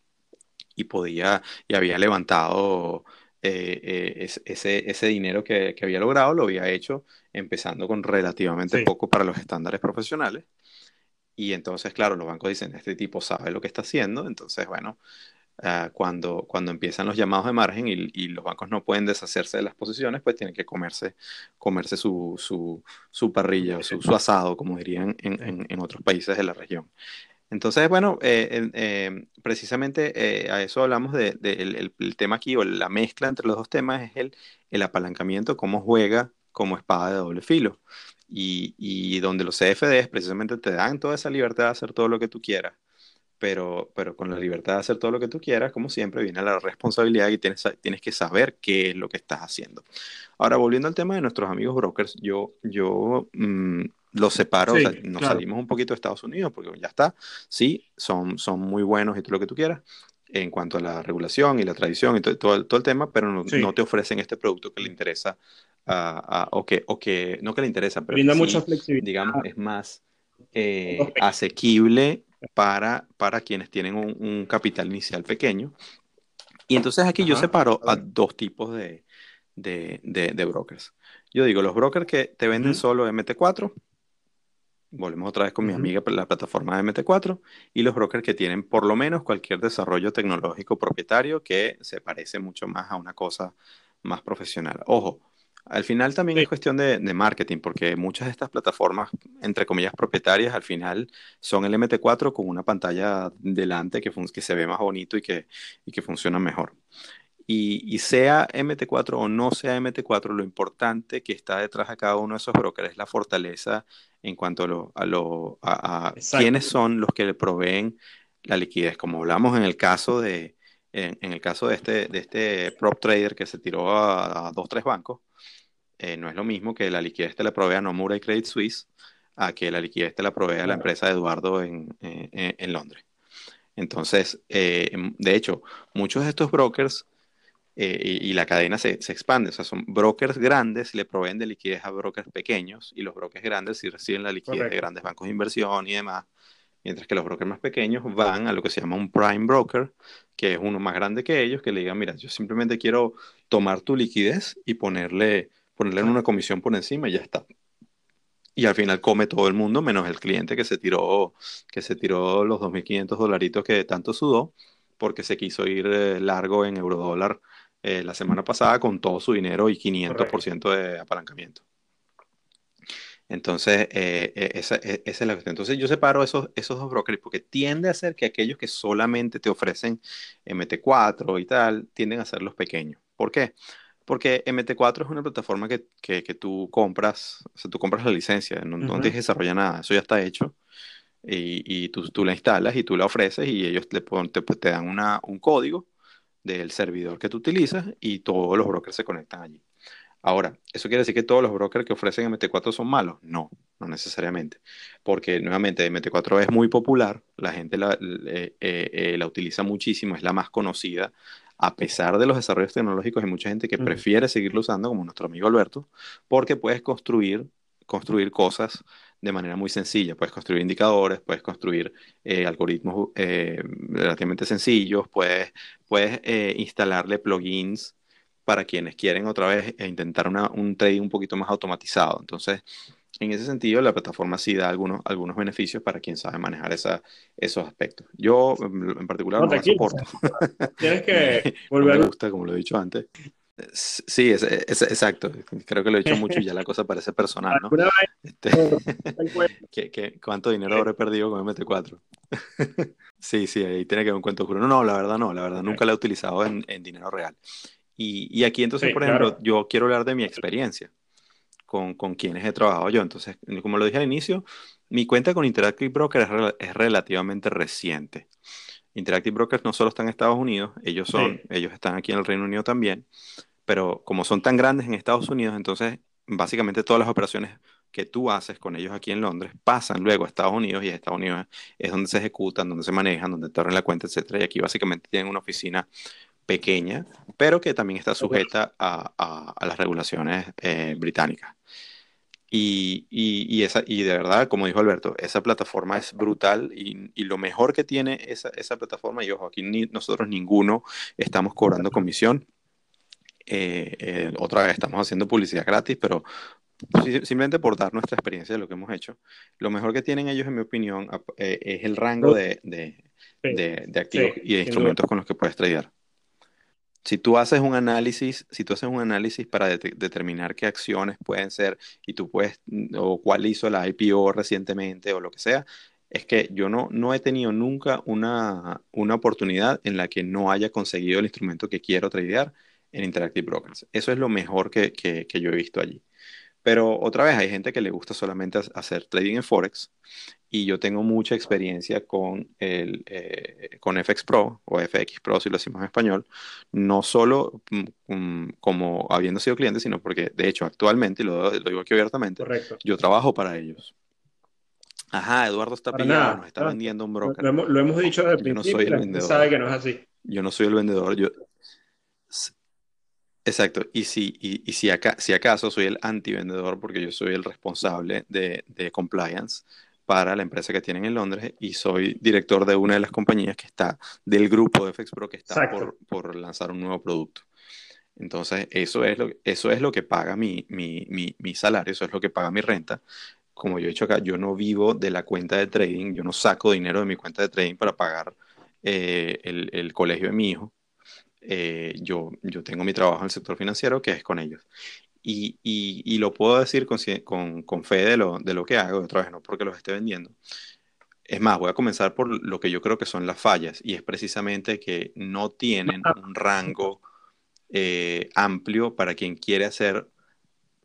y podía y había levantado eh, eh, ese, ese, dinero que, que, había logrado, lo había hecho empezando con relativamente poco para los estándares profesionales. Y entonces, claro, los bancos dicen, este tipo sabe lo que está haciendo, entonces, bueno, ah, cuando, cuando empiezan los llamados de margen y, y, los bancos no pueden deshacerse de las posiciones, pues tienen que comerse, comerse su, su, su parrilla, su, su, asado, como dirían en, en, en, otros países de la región. Entonces, bueno, eh, eh, precisamente eh, a eso hablamos de, el, tema aquí, o la mezcla entre los dos temas es el, el apalancamiento, cómo juega como espada de doble filo. Y, y, donde los CFDs precisamente te dan toda esa libertad de hacer todo lo que tú quieras, pero, pero con la libertad de hacer todo lo que tú quieras, como siempre, viene la responsabilidad y tienes, tienes que saber qué es lo que estás haciendo. Ahora, volviendo al tema de nuestros amigos brokers, yo, yo mm, los separo, nos salimos un poquito de Estados Unidos porque ya está, sí, son, son muy buenos y todo lo que tú quieras en cuanto a la regulación y la tradición y todo, todo, el tema, pero no, te ofrecen este producto que le interesa o, que, o que no que le interesa, pero mucha flexibilidad. digamos es más eh, asequible para, para quienes tienen un, capital inicial pequeño. Y entonces aquí yo separo a dos tipos de, de, de, brokers. Yo digo, los brokers que te venden solo MT4, volvemos otra vez con mi amiga, la plataforma de MT4, y los brokers que tienen por lo menos cualquier desarrollo tecnológico propietario que se parece mucho más a una cosa más profesional. Ojo, al final también es cuestión de, marketing, porque muchas de estas plataformas, entre comillas, propietarias, al final son el MT4 con una pantalla delante que, que se ve más bonito y que, y que funciona mejor. Y, sea MT4 o no sea MT4, lo importante que está detrás de cada uno de esos brokers es la fortaleza en cuanto a, lo, a, lo, a, quiénes son los que le proveen la liquidez. Como hablamos en el caso de, en, el caso de este, de este prop trader que se tiró a, dos, tres bancos, eh, no es lo mismo que la liquidez te la provea Nomura y Credit Suisse a que la liquidez te la provea la empresa de Eduardo en, en, Londres. Entonces, eh, de hecho, muchos de estos brokers eh, y, la cadena se, se, expande. O sea, son brokers grandes, le proveen de liquidez a brokers pequeños y los brokers grandes sí reciben la liquidez de grandes bancos de inversión y demás. Mientras que los brokers más pequeños van a lo que se llama un prime broker, que es uno más grande que ellos, que le digan, mira, yo simplemente quiero tomar tu liquidez y ponerle, ponerle una comisión por encima y ya está. Y al final come todo el mundo, menos el cliente que se tiró, que se tiró los 2.500 dolaritos que tanto sudó, porque se quiso ir eh, largo en eurodólar eh, la semana pasada con todo su dinero y 500% de apalancamiento. Entonces, eh, eh, esa, es la cuestión. Entonces, yo separo esos, esos dos brokers porque tiende a ser que aquellos que solamente te ofrecen MT4 y tal, tienden a ser los pequeños. ¿Por qué? Porque MT4 es una plataforma que, que, tú compras, o sea, tú compras la licencia, no, tienes que desarrollar nada, eso ya está hecho. Y, y tú, tú, la instalas y tú la ofreces y ellos te, te, te dan una, un código del servidor que tú utilizas y todos los brokers se conectan allí. Ahora, ¿eso quiere decir que todos los brokers que ofrecen MT4 son malos? No, no necesariamente. Porque nuevamente MT4 es muy popular, la gente la, eh, eh, la utiliza muchísimo, es la más conocida, a pesar de los desarrollos tecnológicos, hay mucha gente que prefiere seguirlo usando, como nuestro amigo Alberto, porque puedes construir, construir cosas de manera muy sencilla. Puedes construir indicadores, puedes construir eh, algoritmos eh, relativamente sencillos, puedes, puedes eh, instalarle plugins para quienes quieren otra vez intentar un trading un poquito más automatizado. Entonces, en ese sentido, la plataforma sí da algunos, algunos beneficios para quien sabe manejar esa, esos aspectos. Yo, en particular, no, la soporto. <laughs> Tienes que <laughs> volver. me gusta, como lo he dicho antes. Sí, es, exacto. Creo que lo he dicho mucho y ya la cosa parece personal, ¿no? Este, <laughs> ¿qué, cuánto dinero habré perdido con MT4? sí, sí, ahí tiene que haber un cuento oscuro. No, no, la verdad no, la verdad nunca la he utilizado en, dinero real. Y, aquí entonces, por ejemplo, yo quiero hablar de mi experiencia con, con, quienes he trabajado yo. Entonces, como lo dije al inicio, mi cuenta con Interactive Broker es, relativamente reciente. Interactive Brokers no solo están en Estados Unidos, ellos son, ellos están aquí en el Reino Unido también, pero como son tan grandes en Estados Unidos, entonces básicamente todas las operaciones que tú haces con ellos aquí en Londres pasan luego a Estados Unidos y Estados Unidos es donde se ejecutan, donde se manejan, donde te abren la cuenta, etcétera. Y aquí básicamente tienen una oficina pequeña, pero que también está sujeta a, las regulaciones eh, británicas. Y, y, esa, y de verdad, como dijo Alberto, esa plataforma es brutal y, y lo mejor que tiene esa, esa plataforma, y ojo, aquí ni, nosotros ninguno estamos cobrando comisión, eh, eh, otra vez estamos haciendo publicidad gratis, pero simplemente por dar nuestra experiencia de lo que hemos hecho. Lo mejor que tienen ellos, en mi opinión, eh, es el rango de, de, de, activos y de instrumentos con los que puedes tradear. Si tú haces un análisis, si tú haces un análisis para determinar qué acciones pueden ser y tú puedes, o cuál hizo la IPO recientemente o lo que sea, es que yo no, no he tenido nunca una, una oportunidad en la que no haya conseguido el instrumento que quiero tradear en Interactive Brokers. Eso es lo mejor que, que, yo he visto allí. Pero otra vez, hay gente que le gusta solamente hacer trading en Forex y yo tengo mucha experiencia con, el, eh, con FX Pro o FX Pro, si lo decimos en español, no solo mm, mm, como habiendo sido cliente, sino porque de hecho actualmente, y lo, digo aquí abiertamente, yo trabajo para ellos. Ajá, Eduardo está pillado, nos está vendiendo un broker. Lo hemos, dicho desde el principio, no soy el vendedor. sabe que no es así. Yo no soy el vendedor, yo, Exacto, y si, y, si, acá, si acaso soy el anti-vendedor porque yo soy el responsable de, compliance para la empresa que tienen en Londres y soy director de una de las compañías que está del grupo de FX Pro que está por, lanzar un nuevo producto. Entonces, eso es lo, eso es lo que paga mi, mi, mi, salario, eso es lo que paga mi renta. Como yo he dicho acá, yo no vivo de la cuenta de trading, yo no saco dinero de mi cuenta de trading para pagar eh, el, el colegio de mi hijo eh, yo, yo tengo mi trabajo en el sector financiero que es con ellos. Y, y, lo puedo decir con, con, con, fe de lo, de lo que hago, otra vez no porque los esté vendiendo. Es más, voy a comenzar por lo que yo creo que son las fallas, y es precisamente que no tienen un rango eh, amplio para quien quiere hacer.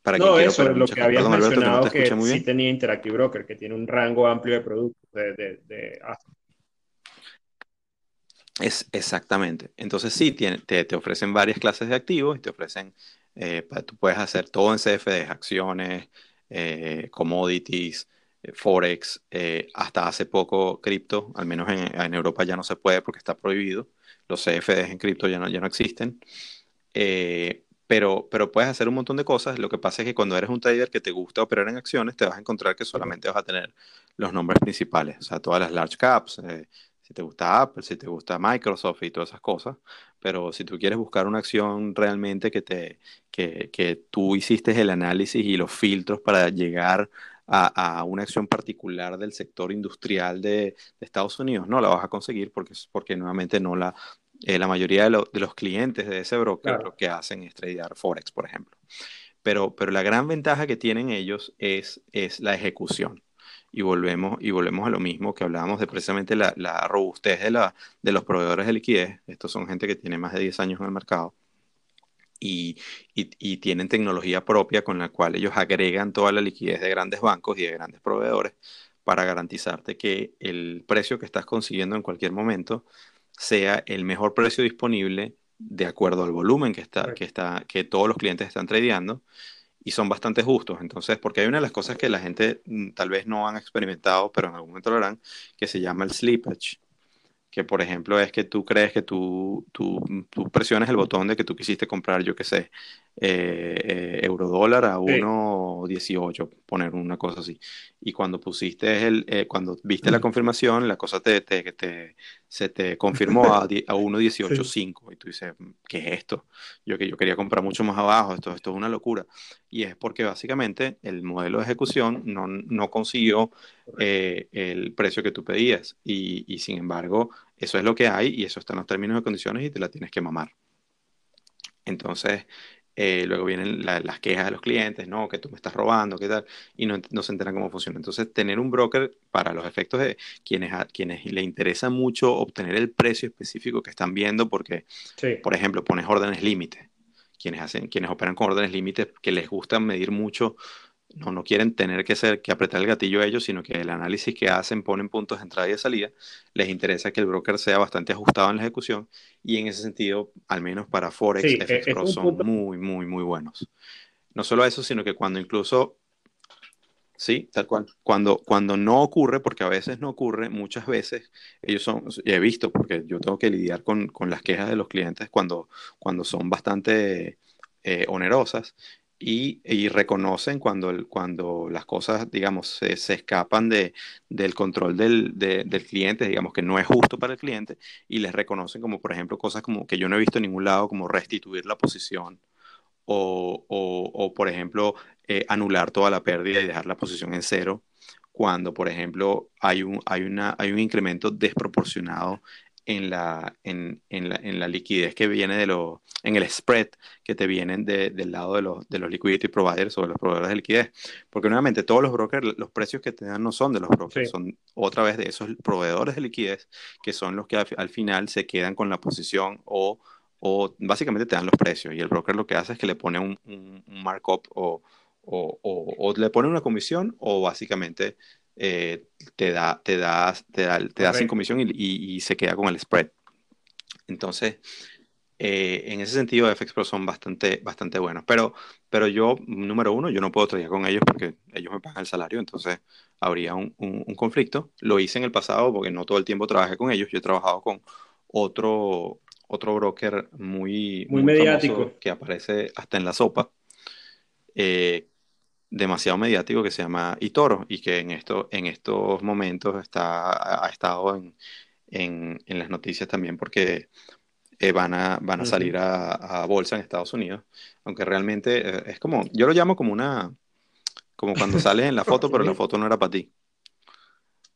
Para no, eso es lo que habías mencionado que sí tenía Interactive Broker, que tiene un rango amplio de productos, de, de, de es exactamente. Entonces sí, te, te, ofrecen varias clases de activos y te ofrecen, eh, tú puedes hacer todo en CFDs, acciones, eh, commodities, eh, forex, hasta hace poco cripto, al menos en, Europa ya no se puede porque está prohibido. Los CFDs en cripto ya no, ya no existen. pero, pero puedes hacer un montón de cosas. Lo que pasa es que cuando eres un trader que te gusta operar en acciones, te vas a encontrar que solamente vas a tener los nombres principales, o sea, todas las large caps, si te gusta Apple, si te gusta Microsoft y todas esas cosas, pero si tú quieres buscar una acción realmente que, te, que, que tú hiciste el análisis y los filtros para llegar a, a, una acción particular del sector industrial de, de, Estados Unidos, no la vas a conseguir porque, porque nuevamente no la, eh, la mayoría de, de, los clientes de ese broker lo que hacen es tradear Forex, por ejemplo. Pero, pero la gran ventaja que tienen ellos es, es la ejecución y volvemos, y volvemos a lo mismo que hablábamos de precisamente la, la robustez de, la, de los proveedores de liquidez. Estos son gente que tiene más de 10 años en el mercado. Y, y, y, tienen tecnología propia con la cual ellos agregan toda la liquidez de grandes bancos y de grandes proveedores para garantizarte que el precio que estás consiguiendo en cualquier momento sea el mejor precio disponible de acuerdo al volumen que, está, que, está, que todos los clientes están tradeando y son bastante justos. Entonces, porque hay una de las cosas que la gente mm, tal vez no han experimentado, pero en algún momento lo harán, que se llama el slippage. Que, por ejemplo, es que tú crees que tú, tú, tú presiones el botón de que tú quisiste comprar, yo qué sé, eh, eh, euro dólar a 1.18, poner una cosa así. Y cuando pusiste el, eh, cuando viste la confirmación, la cosa te, te, te se te confirmó a, a <laughs> 1.18.5 y tú dices, ¿qué es esto? Yo que yo quería comprar mucho más abajo, esto, esto es una locura. Y es porque básicamente el modelo de ejecución no, no consiguió el precio que tú pedías y, y sin embargo eso es lo que hay y eso está en los términos y condiciones y te la tienes que mamar. Entonces, eh, luego vienen las quejas de los clientes, no, que tú me estás robando, qué tal, y no, se enteran cómo funciona. Entonces, tener un broker para los efectos de quienes, a, quienes le interesa mucho obtener el precio específico que están viendo, porque, por ejemplo, pones órdenes límite. Quienes, hacen, quienes operan con órdenes límite, que les gusta medir mucho no, no quieren tener que, ser, que apretar el gatillo ellos, sino que el análisis que hacen ponen puntos de entrada y de salida. Les interesa que el broker sea bastante ajustado en la ejecución y en ese sentido, al menos para Forex, FX Pro son muy, muy, muy buenos. No solo eso, sino que cuando incluso, sí, tal cual, cuando, cuando no ocurre, porque a veces no ocurre, muchas veces ellos son, he visto, porque yo tengo que lidiar con, con las quejas de los clientes cuando, cuando son bastante eh, onerosas y, reconocen cuando, cuando las cosas, digamos, se, escapan de, del control del, del, cliente, digamos que no es justo para el cliente, y les reconocen como, por ejemplo, cosas como que yo no he visto en ningún lado, como restituir la posición, o, o, o por ejemplo, eh, anular toda la pérdida y dejar la posición en cero, cuando, por ejemplo, hay un, hay una, hay un incremento desproporcionado en la, en, en, la, en la, liquidez que viene de los, en el spread que te vienen de, del lado de los, de los liquidity providers o de los proveedores de liquidez. Porque nuevamente todos los brokers, los precios que te dan no son de los brokers, son otra vez de esos proveedores de liquidez que son los que al, final se quedan con la posición o, o, básicamente te dan los precios. Y el broker lo que hace es que le pone un, un, markup o, o, o, le pone una comisión o básicamente eh, te, da, te, da, te, da, te da sin comisión y, y, se queda con el spread. Entonces, eh, en ese sentido, FX Pro son bastante, bastante buenos. Pero, pero yo, número uno, yo no puedo trabajar con ellos porque ellos me pagan el salario, entonces habría un, un, conflicto. Lo hice en el pasado porque no todo el tiempo trabajé con ellos. Yo he trabajado con otro, otro broker muy, muy, mediático que aparece hasta en la sopa. Eh, demasiado mediático que se llama Itoro y que en, esto, en estos momentos está, ha estado en, en, en las noticias también porque eh, van, a, van a salir a, bolsa en Estados Unidos, aunque realmente eh, es como, yo lo llamo como una, como cuando sales en la <laughs> foto, pero la foto no era para ti.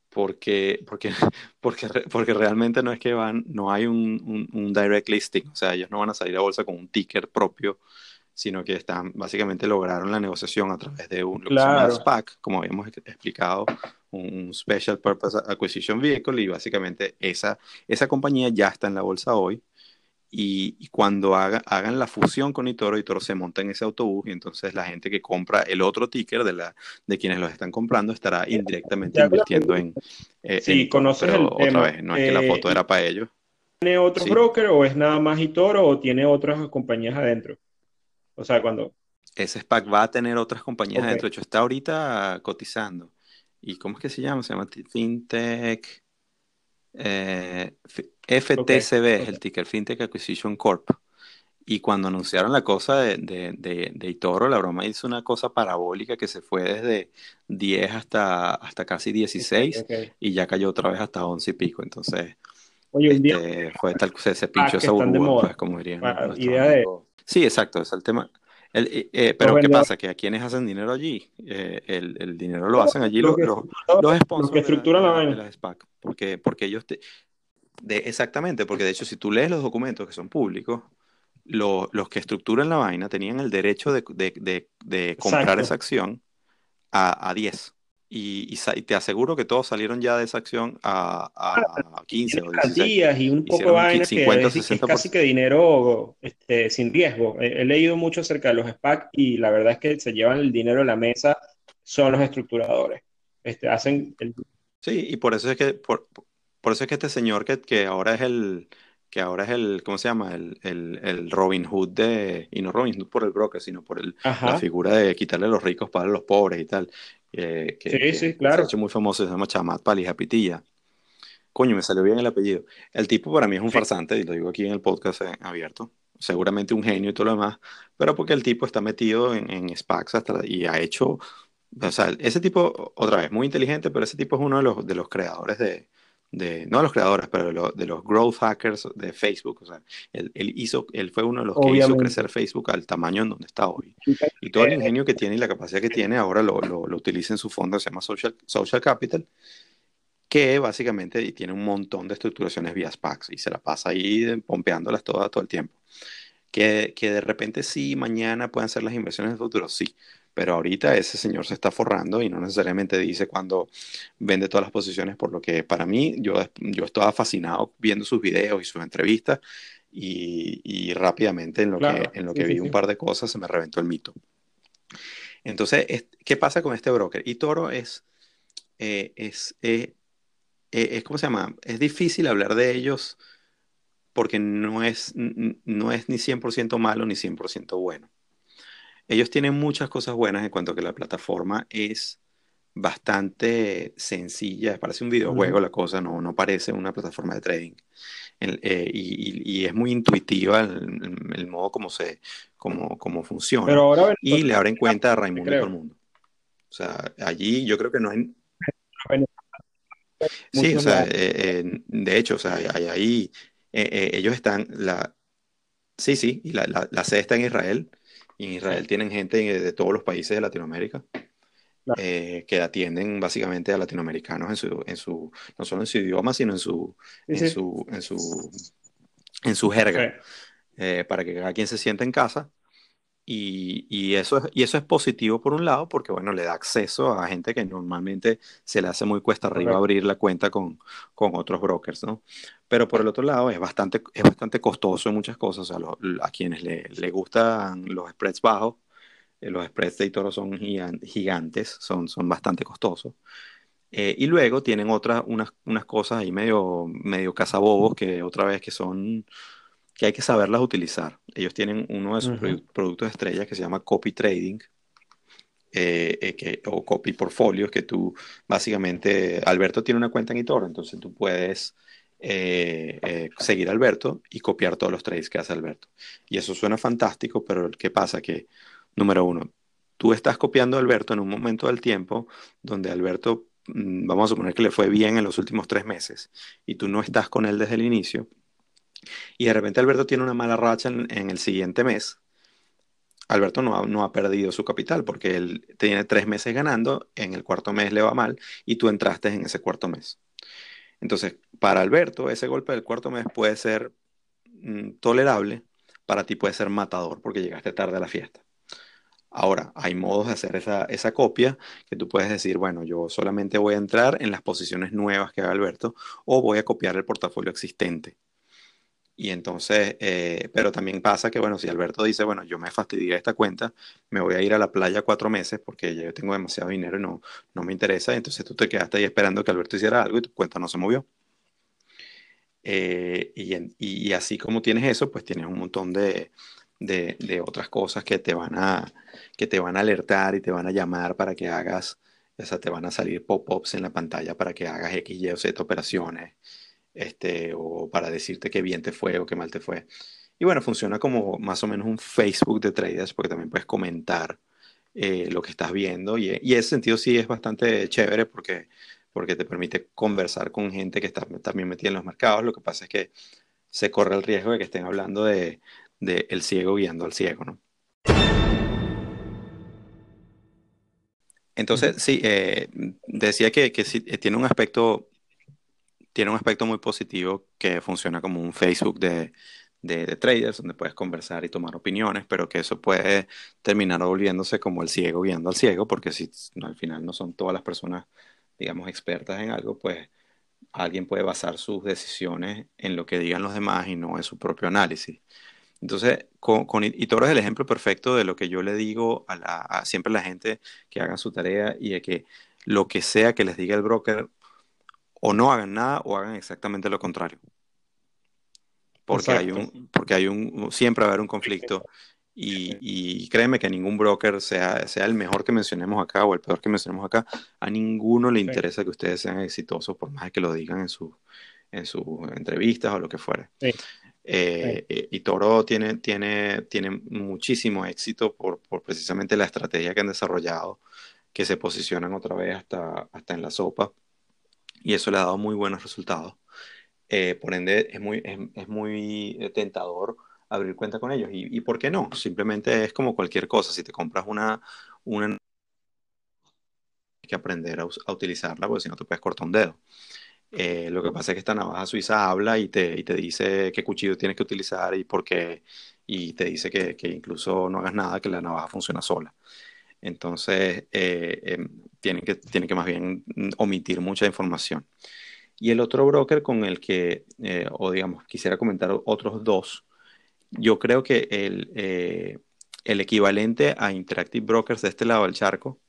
Porque, porque, <laughs> porque, porque realmente no es que van, no hay un, un, un direct listing, o sea, ellos no van a salir a bolsa con un ticker propio sino que están, básicamente lograron la negociación a través de un SPAC, como habíamos explicado, un Special Purpose Acquisition Vehicle, y básicamente esa, esa compañía ya está en la bolsa hoy. Y, cuando haga, hagan la fusión con Itoro, Itoro se monta en ese autobús y entonces la gente que compra el otro ticker de, la, de quienes los están comprando estará indirectamente invirtiendo en... Eh, sí, conoces pero otra vez, no es que la eh, foto era para ellos. ¿Tiene otro broker o es nada más Itoro o tiene otras compañías adentro? O sea, cuando... Ese SPAC va a tener otras compañías dentro. De hecho, está ahorita cotizando. ¿Y cómo es que se llama? Se llama FinTech. Eh, FTCB es el ticker, FinTech Acquisition Corp. Y cuando anunciaron la cosa de, de, de, Itoro, la broma hizo una cosa parabólica que se fue desde 10 hasta, hasta casi 16 y ya cayó otra vez hasta 11 y pico. Entonces, Oye, este, fue tal se, se pinchó esa burbuja, pues, como dirían. idea de, Sí, exacto, es el tema. El, eh, eh, pero ¿qué pasa? Que a quienes hacen dinero allí, eh, el, el, dinero lo hacen allí los, los, sponsors que estructuran la, vaina. las SPAC, porque, porque ellos te, de, exactamente, porque de hecho si tú lees los documentos que son públicos, lo, los que estructuran la vaina tenían el derecho de, de, de comprar esa acción a, a 10. Y, y, te aseguro que todos salieron ya de esa acción a, a, 15 o 16. y un poco de vaina que es, casi que dinero este, sin riesgo. He, leído mucho acerca de los SPAC y la verdad es que se llevan el dinero a la mesa son los estructuradores. Este, hacen Sí, y por eso es que por, por eso es que este señor que, que ahora es el que ahora es el, ¿cómo se llama? El, el, el Robin Hood de, y no Robin Hood por el broker, sino por el, la figura de quitarle a los ricos para los pobres y tal. Que, sí, sí, claro. Se ha hecho muy famoso, se llama Chamat Palija Pitilla. Coño, me salió bien el apellido. El tipo para mí es un farsante, y lo digo aquí en el podcast abierto. seguramente un genio y todo lo demás, pero porque el tipo está metido en, en SPACs hasta, y ha hecho, o sea, ese tipo, otra vez, muy inteligente, pero ese tipo es uno de los, de los creadores de, de, no de los creadores, pero de, los growth hackers de Facebook. O sea, él, hizo, él fue uno de los que hizo crecer Facebook al tamaño en donde está hoy. Y todo el ingenio que tiene y la capacidad que tiene ahora lo, lo, lo utiliza en su fondo, se llama Social, Social Capital, que básicamente tiene un montón de estructuraciones vía SPACs y se la pasa ahí pompeándolas todas todo el tiempo. Que, que de repente sí, mañana pueden ser las inversiones de futuro, sí, pero ahorita ese señor se está forrando y no necesariamente dice cuando vende todas las posiciones, por lo que para mí yo, yo estaba fascinado viendo sus videos y sus entrevistas y, rápidamente en lo que, en lo que vi un par de cosas se me reventó el mito. Entonces, ¿qué pasa con este broker? Y Toro es, eh, es, eh, eh, es, ¿cómo se llama? Es difícil hablar de ellos porque no es, no es ni 100% malo ni 100% bueno. Ellos tienen muchas cosas buenas en cuanto a que la plataforma es bastante sencilla, parece un videojuego la cosa, no, no parece una plataforma de trading. Eh, y, es muy intuitiva el, modo como, se, como, como funciona. Pero ahora, y le abren cuenta a Raimundo y todo el mundo. O sea, allí yo creo que no hay... Sí, o sea, eh, eh, de hecho, o sea, ahí ellos están, la... sí, sí, y la, la, la sede está en Israel, y en Israel tienen gente de todos los países de Latinoamérica eh, que atienden básicamente a latinoamericanos en su, en su, no solo en su idioma, sino en su, en su, en su, en su jerga, eh, para que cada quien se sienta en casa y, eso es, y eso es positivo por un lado, porque bueno, le da acceso a gente que normalmente se le hace muy cuesta arriba abrir la cuenta con, con otros brokers, ¿no? Pero por el otro lado es bastante, es bastante costoso en muchas cosas. O sea, a quienes le, le, gustan los spreads bajos, eh, los spreads de Toro son gigantes, son, son bastante costosos. Eh, y luego tienen otras, unas, unas cosas ahí medio, medio cazabobos que otra vez que son que hay que saberlas utilizar. Ellos tienen uno de sus productos estrellas que se llama copy trading. Eh, eh, que, o copy portfolios que tú básicamente Alberto tiene una cuenta en eToro entonces tú puedes eh, seguir a Alberto y copiar todos los trades que hace Alberto y eso suena fantástico pero ¿qué pasa? que número uno tú estás copiando a Alberto en un momento del tiempo donde Alberto mm, vamos a suponer que le fue bien en los últimos tres meses y tú no estás con él desde el inicio y de repente Alberto tiene una mala racha en, el siguiente mes, Alberto no ha, perdido su capital porque él tiene tres meses ganando, en el cuarto mes le va mal y tú entraste en ese cuarto mes. Entonces, para Alberto, ese golpe del cuarto mes puede ser mm, tolerable, para ti puede ser matador porque llegaste tarde a la fiesta. Ahora, hay modos de hacer esa, esa copia que tú puedes decir, bueno, yo solamente voy a entrar en las posiciones nuevas que haga Alberto o voy a copiar el portafolio existente y entonces, eh, pero también pasa que, bueno, si Alberto dice, bueno, yo me fastidié esta cuenta, me voy a ir a la playa cuatro meses porque yo tengo demasiado dinero y no, no me interesa, entonces tú te quedaste ahí esperando que Alberto hiciera algo y tu cuenta no se movió. Eh, y, y, así como tienes eso, pues tienes un montón de, de, de, otras cosas que te, van a, que te van a alertar y te van a llamar para que hagas, o sea, te van a salir pop-ups en la pantalla para que hagas X, Y o Z operaciones este, o para decirte qué bien te fue o qué mal te fue. Y bueno, funciona como más o menos un Facebook de traders porque también puedes comentar eh, lo que estás viendo y, y ese sentido sí es bastante chévere porque, porque te permite conversar con gente que está también metida en los mercados. Lo que pasa es que se corre el riesgo de que estén hablando de, de el ciego guiando al ciego, ¿no? Entonces, sí, eh, decía que, que sí, eh, tiene un aspecto tiene un aspecto muy positivo que funciona como un Facebook de, de, traders, donde puedes conversar y tomar opiniones, pero que eso puede terminar volviéndose como el ciego guiando al ciego, porque si al final no son todas las personas, digamos, expertas en algo, pues alguien puede basar sus decisiones en lo que digan los demás y no en su propio análisis. Entonces, con, con Itoro es el ejemplo perfecto de lo que yo le digo a siempre a la gente que hagan su tarea y de que lo que sea que les diga el broker o no hagan nada o hagan exactamente lo contrario. Porque hay un, porque hay un, siempre va a haber un conflicto. Y, créeme que ningún broker, sea, sea el mejor que mencionemos acá o el peor que mencionemos acá, a ninguno le interesa que ustedes sean exitosos, por más que lo digan en, su, en sus entrevistas o lo que fuera. Eh, eh, y Toro tiene, tiene, tiene muchísimo éxito por, por, precisamente la estrategia que han desarrollado, que se posicionan otra vez hasta, hasta en la sopa, y eso le ha dado muy buenos resultados. Eh, por ende, es muy, es, es, muy tentador abrir cuenta con ellos. ¿Y, ¿Y, por qué no? Simplemente es como cualquier cosa. Si te compras una, una que aprender a, a utilizarla, porque si no te puedes cortar un dedo. Eh, lo que pasa es que esta navaja suiza habla y te, y te dice qué cuchillo tienes que utilizar y por qué, y te dice que, que incluso no hagas nada, que la navaja funciona sola. Entonces, eh, eh, tienen, que, tienen que más bien omitir mucha información. Y el otro broker con el que, eh, o digamos, quisiera comentar otros dos, yo creo que el, eh, el equivalente a Interactive Brokers de este lado del charco,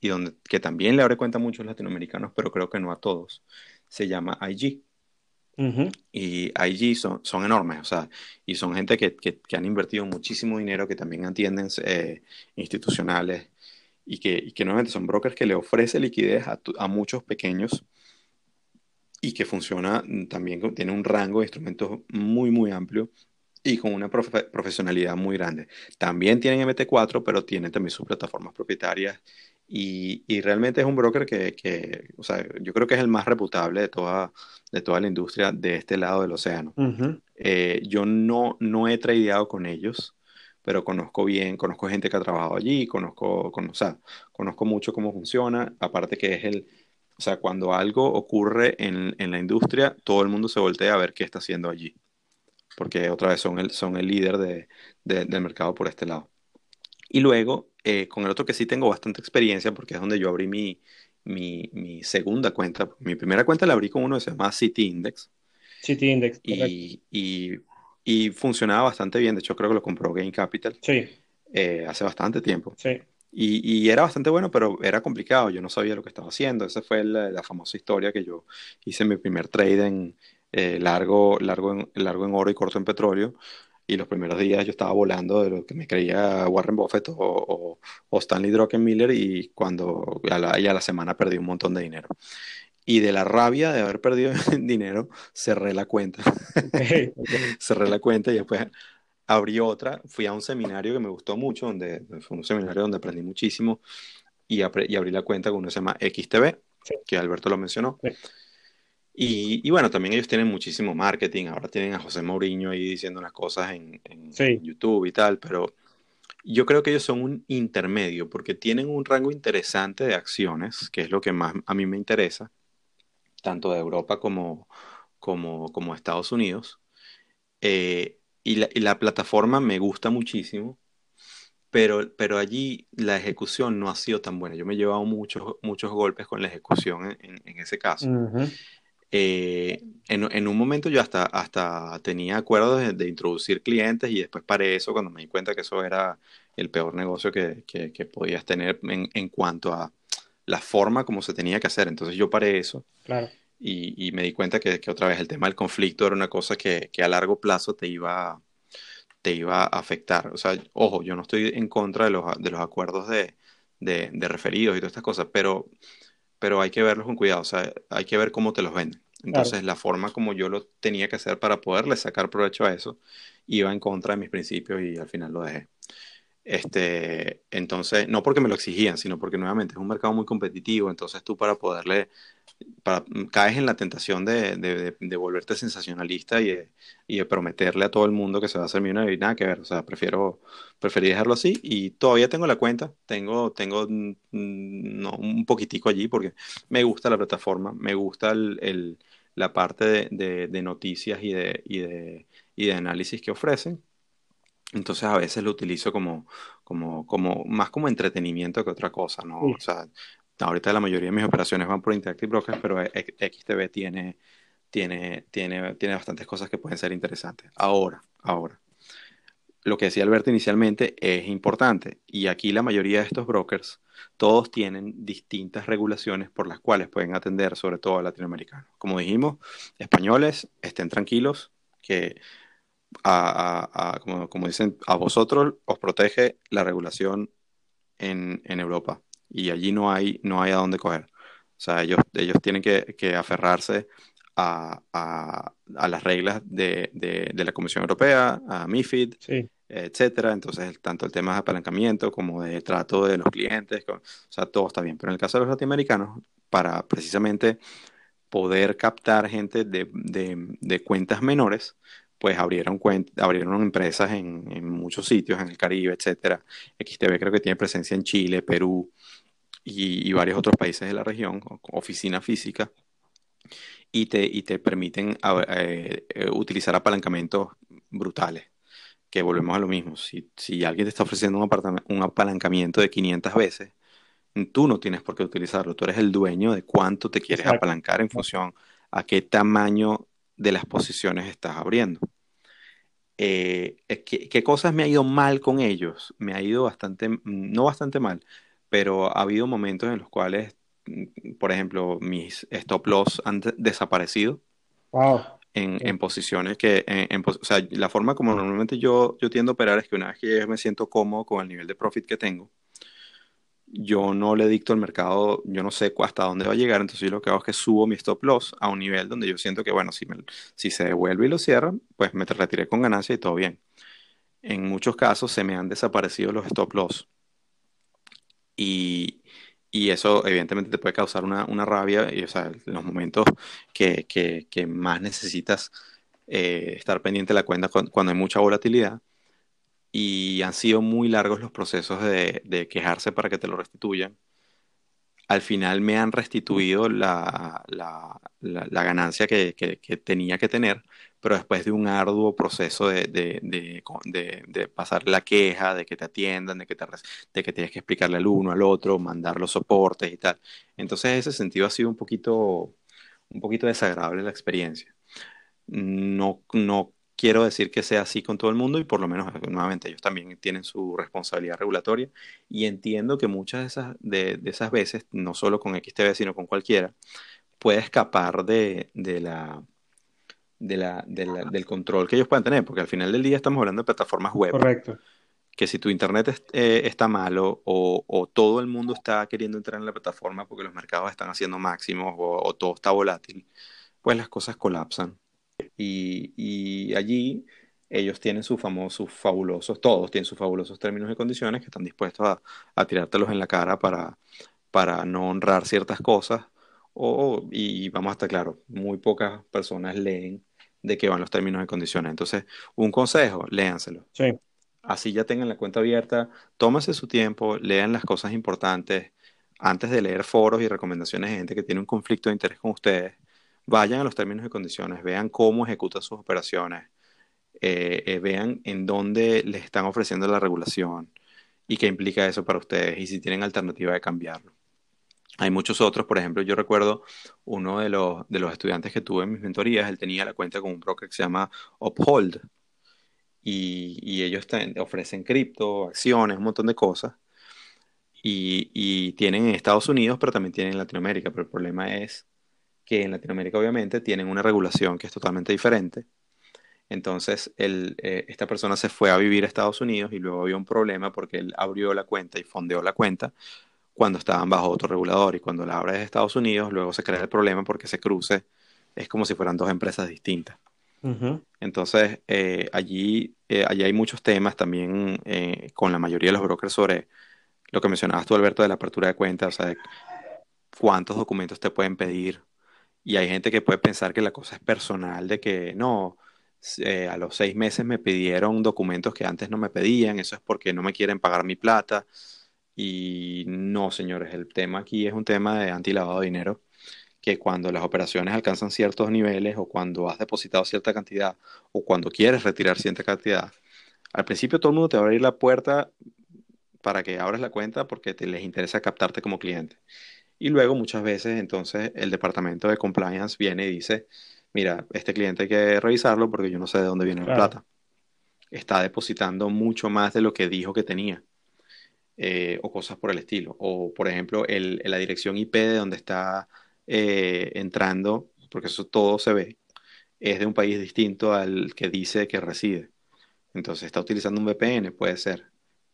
y donde, que también le abre cuenta a muchos latinoamericanos, pero creo que no a todos, se llama IG. Uh -huh. Y IG son, son, enormes, o sea, y son gente que, que, que han invertido muchísimo dinero, que también atienden eh, institucionales y que, y que nuevamente son brokers que le ofrecen liquidez a, a, muchos pequeños y que funciona también, tiene un rango de instrumentos muy, muy amplio y con una profe profesionalidad muy grande. También tienen MT4, pero tienen también sus plataformas propietarias y, y, realmente es un broker que, que, o sea, yo creo que es el más reputable de toda, de toda la industria de este lado del océano. Uh -huh. eh, yo no, no he tradeado con ellos, pero conozco bien, conozco gente que ha trabajado allí, conozco, con, o sea, conozco mucho cómo funciona, aparte que es el, o sea, cuando algo ocurre en, en la industria, todo el mundo se voltea a ver qué está haciendo allí, porque otra vez son el, son el líder de, de, del mercado por este lado. Y luego, eh, con el otro que sí tengo bastante experiencia, porque es donde yo abrí mi, mi, mi, segunda cuenta. Mi primera cuenta la abrí con uno que se llama City Index. City Index. Y, y, y, funcionaba bastante bien. De hecho, creo que lo compró Gain Capital. Sí. Eh, hace bastante tiempo. Sí. Y, y, era bastante bueno, pero era complicado. Yo no sabía lo que estaba haciendo. Esa fue la, la famosa historia que yo hice mi primer trade en eh, largo, largo, en, largo en oro y corto en petróleo y los primeros días yo estaba volando de lo que me creía Warren Buffett o, o, o Stanley Druckenmiller y cuando a la, y a la semana perdí un montón de dinero. Y de la rabia de haber perdido <laughs> dinero, cerré la cuenta. Okay, okay. <laughs> cerré la cuenta y después abrí otra. Fui a un seminario que me gustó mucho, donde fue un seminario donde aprendí muchísimo y, y abrí la cuenta con uno que se llama XTB, sí. que Alberto lo mencionó. Sí. Y, y, bueno, también ellos tienen muchísimo marketing. Ahora tienen a José Mourinho ahí diciendo unas cosas en, en sí. YouTube y tal, pero yo creo que ellos son un intermedio porque tienen un rango interesante de acciones, que es lo que más a mí me interesa, tanto de Europa como, como, como Estados Unidos. Eh, y, la, y, la, plataforma me gusta muchísimo, pero, pero allí la ejecución no ha sido tan buena. Yo me he llevado muchos, muchos golpes con la ejecución en, en ese caso. Uh -huh. Eh, en, en, un momento yo hasta, hasta tenía acuerdos de, de, introducir clientes y después paré eso cuando me di cuenta que eso era el peor negocio que, que, que podías tener en, en, cuanto a la forma como se tenía que hacer. Entonces yo paré eso claro. y, y, me di cuenta que, que, otra vez el tema del conflicto era una cosa que, a largo plazo te iba, te iba a afectar. O sea, ojo, yo no estoy en contra de los, de los acuerdos de, de, de referidos y todas estas cosas, pero pero hay que verlos con cuidado, o sea, hay que ver cómo te los venden. Entonces, claro. la forma como yo lo tenía que hacer para poderle sacar provecho a eso iba en contra de mis principios y al final lo dejé. Este, entonces, no porque me lo exigían, sino porque nuevamente es un mercado muy competitivo, entonces tú para poderle, para, caes en la tentación de, de, volverte sensacionalista y de, prometerle a todo el mundo que se va a hacer millonario y nada que ver, o sea, prefiero, preferí dejarlo así y todavía tengo la cuenta, tengo, tengo no, un poquitico allí porque me gusta la plataforma, me gusta la parte de, noticias y de análisis que ofrecen entonces a veces lo utilizo como, como, como más como entretenimiento que otra cosa, ¿no? Sí. O sea, ahorita la mayoría de mis operaciones van por Interactive Brokers, pero XTB tiene, tiene, tiene, tiene bastantes cosas que pueden ser interesantes. Ahora, ahora. Lo que decía Alberto inicialmente es importante y aquí la mayoría de estos brokers todos tienen distintas regulaciones por las cuales pueden atender sobre todo a latinoamericanos. Como dijimos, españoles, estén tranquilos que a, a, a como, como, dicen, a vosotros os protege la regulación en, en, Europa y allí no hay, no hay a dónde coger. O sea, ellos, ellos tienen que, que aferrarse a, las reglas de, la Comisión Europea, a MIFID, etcétera. Entonces, tanto el tema de apalancamiento como de trato de los clientes, o sea, todo está bien. Pero en el caso de los latinoamericanos, para precisamente poder captar gente de, cuentas menores, pues abrieron, abrieron empresas en, muchos sitios, en el Caribe, etcétera. XTB creo que tiene presencia en Chile, Perú y, varios otros países de la región, oficina física y te, y te permiten eh, eh, utilizar apalancamientos brutales. Que volvemos a lo mismo. Si, si alguien te está ofreciendo un, un apalancamiento de 500 veces, tú no tienes por qué utilizarlo. Tú eres el dueño de cuánto te quieres apalancar en función a qué tamaño de las posiciones estás abriendo. Eh, ¿qué, ¿Qué cosas me ha ido mal con ellos? Me ha ido bastante, no bastante mal, pero ha habido momentos en los cuales por ejemplo, mis stop loss han desaparecido. En, posiciones que, o sea, la forma como normalmente yo, yo tiendo a operar es que una vez que me siento cómodo con el nivel de profit que tengo, yo no le dicto al mercado, yo no sé hasta dónde va a llegar, entonces lo que hago es que subo mi stop loss a un nivel donde yo siento que, bueno, si, si se devuelve y lo cierran, pues me retiré con ganancia y todo bien. En muchos casos se me han desaparecido los stop loss. Y, y eso evidentemente te puede causar una, rabia, y, en los momentos que, más necesitas eh, estar pendiente de la cuenta cuando, hay mucha volatilidad. Y han sido muy largos los procesos de, quejarse para que te lo restituyan. Al final me han restituido la, ganancia que, tenía que tener, pero después de un arduo proceso de, pasar la queja, de que te atiendan, de que, te, de que tienes que explicarle al uno, al otro, mandar los soportes y tal. Entonces, en ese sentido ha sido un poquito, un poquito desagradable la experiencia. No, no quiero decir que sea así con todo el mundo y por lo menos, nuevamente, ellos también tienen su responsabilidad regulatoria y entiendo que muchas de esas, de, esas veces, no solo con XTV, sino con cualquiera, puede escapar de, de la de la, del control que ellos puedan tener, porque al final del día estamos hablando de plataformas web. Correcto. Que si tu internet eh, está malo o, todo el mundo está queriendo entrar en la plataforma porque los mercados están haciendo máximos o, todo está volátil, pues las cosas colapsan. Y, allí ellos tienen sus famosos, fabulosos, todos tienen sus fabulosos términos y condiciones que están dispuestos a, a tirártelos en la cara para, para no honrar ciertas cosas. O, y vamos a estar claro, muy pocas personas leen de qué van los términos y condiciones. Entonces, un consejo, léanselo. Sí. Así ya tengan la cuenta abierta, tómase su tiempo, lean las cosas importantes. Antes de leer foros y recomendaciones de gente que tiene un conflicto de interés con ustedes, vayan a los términos y condiciones, vean cómo ejecutan sus operaciones, eh, eh, vean en dónde les están ofreciendo la regulación y qué implica eso para ustedes y si tienen alternativa de cambiarlo. Hay muchos otros, por ejemplo, yo recuerdo uno de los, de los estudiantes que tuve en mis mentorías, él tenía la cuenta con un broker que se llama Uphold y, y ellos ofrecen cripto, acciones, un montón de cosas y, y, tienen en Estados Unidos, pero también tienen en Latinoamérica, pero el problema es que en Latinoamérica obviamente tienen una regulación que es totalmente diferente. Entonces, él, eh, esta persona se fue a vivir a Estados Unidos y luego había un problema porque él abrió la cuenta y fondeó la cuenta cuando estaban bajo otro regulador y cuando la abres de Estados Unidos, luego se crea el problema porque ese cruce es como si fueran dos empresas distintas. Entonces, eh, allí, eh, allí hay muchos temas también eh, con la mayoría de los brokers sobre lo que mencionabas tú, Alberto, de la apertura de cuentas, o sea, cuántos documentos te pueden pedir. Y hay gente que puede pensar que la cosa es personal, de que no, a los seis meses me pidieron documentos que antes no me pedían, eso es porque no me quieren pagar mi plata. Y no, señores, el tema aquí es un tema de antilavado de dinero, que cuando las operaciones alcanzan ciertos niveles o cuando has depositado cierta cantidad o cuando quieres retirar cierta cantidad, al principio todo el mundo te va a abrir la puerta para que abras la cuenta porque te les interesa captarte como cliente. Y luego muchas veces entonces el departamento de compliance viene y dice, mira, este cliente hay que revisarlo porque yo no sé de dónde viene la plata. Está depositando mucho más de lo que dijo que tenía. Eh, o cosas por el estilo. O, por ejemplo, el, la dirección IP de donde está eh, entrando, porque eso todo se ve, es de un país distinto al que dice que reside. Entonces está utilizando un VPN, puede ser.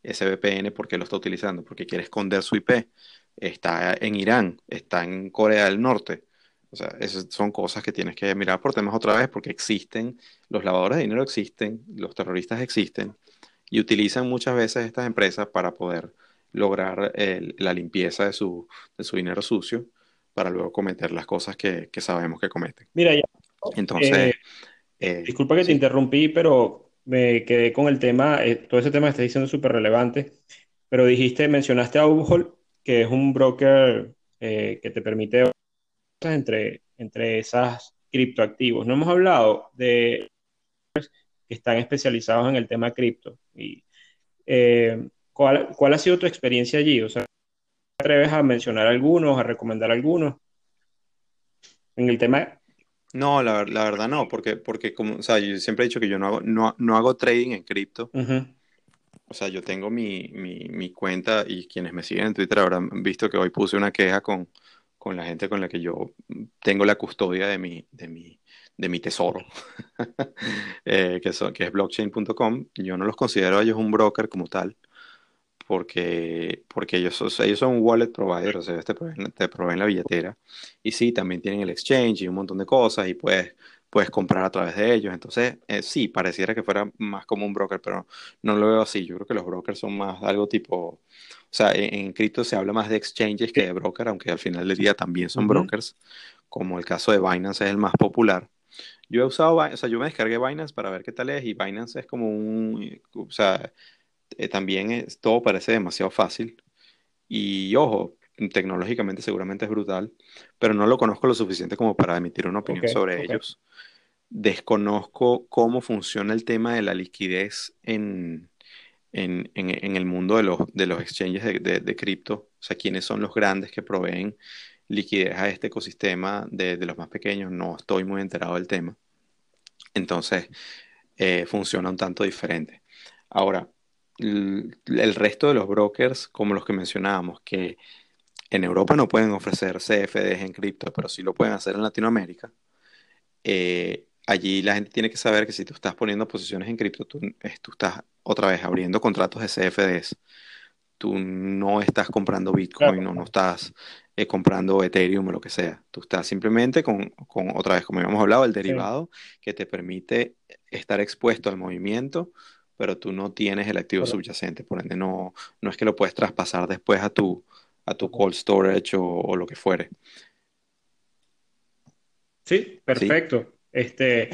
Ese VPN, ¿por qué lo está utilizando? Porque quiere esconder su IP. Está en Irán, está en Corea del Norte. O sea, esas son cosas que tienes que mirar por temas otra vez porque existen, los lavadores de dinero existen, los terroristas existen y utilizan muchas veces estas empresas para poder lograr la limpieza de su, de su dinero sucio para luego cometer las cosas que, que sabemos que cometen. Mira, ya. Entonces. Eh, eh, disculpa que te interrumpí, pero me quedé con el tema, eh, todo ese tema que estás diciendo es súper relevante, pero dijiste, mencionaste a Ubhol, que es un broker que te permite entre, entre esas criptoactivos. No hemos hablado de que están especializados en el tema cripto. Y, ¿cuál, ¿Cuál ha sido tu experiencia allí? O sea, atreves a mencionar algunos, a recomendar algunos? En el tema... No, la, la verdad no, porque, porque como, o sea, yo siempre he dicho que yo no hago, no, no hago trading en cripto. O sea, yo tengo mi, mi, mi, cuenta y quienes me siguen en Twitter habrán visto que hoy puse una queja con, con la gente con la que yo tengo la custodia de mi, de mi, de mi tesoro, <laughs> eh, que, son, que es blockchain.com. Yo no los considero a ellos un broker como tal porque, porque ellos, ellos son un wallet provider, o sea, te proveen, te proveen la billetera. Y sí, también tienen el exchange y un montón de cosas y puedes, puedes comprar a través de ellos. Entonces, eh, sí, pareciera que fuera más como un broker, pero no lo veo así. Yo creo que los brokers son más algo tipo, o sea, en, cripto se habla más de exchanges que de broker, aunque al final del día también son brokers, como el caso de Binance es el más popular. Yo he usado, o sea, yo me descargué Binance para ver qué tal es y Binance es como un, o sea, eh, también es, todo parece demasiado fácil. Y ojo, tecnológicamente seguramente es brutal, pero no lo conozco lo suficiente como para emitir una opinión sobre ellos. Desconozco cómo funciona el tema de la liquidez en, en, en, el mundo de los, de los exchanges de, de, cripto, o sea, quiénes son los grandes que proveen liquidez a este ecosistema de, de los más pequeños, no estoy muy enterado del tema. Entonces, eh, funciona un tanto diferente. Ahora, el resto de los brokers, como los que mencionábamos, que en Europa no pueden ofrecer CFDs en cripto, pero sí lo pueden hacer en Latinoamérica, eh, allí la gente tiene que saber que si tú estás poniendo posiciones en cripto, tú, tú, estás otra vez abriendo contratos de CFDs. Tú no estás comprando Bitcoin, no, no estás eh, comprando Ethereum o lo que sea. Tú estás simplemente con, con otra vez, como habíamos hablado, el derivado que te permite estar expuesto al movimiento pero tú no tienes el activo subyacente, por ende no, no es que lo puedes traspasar después a tu, a tu cold storage o, lo que fuere. Sí, perfecto. Este,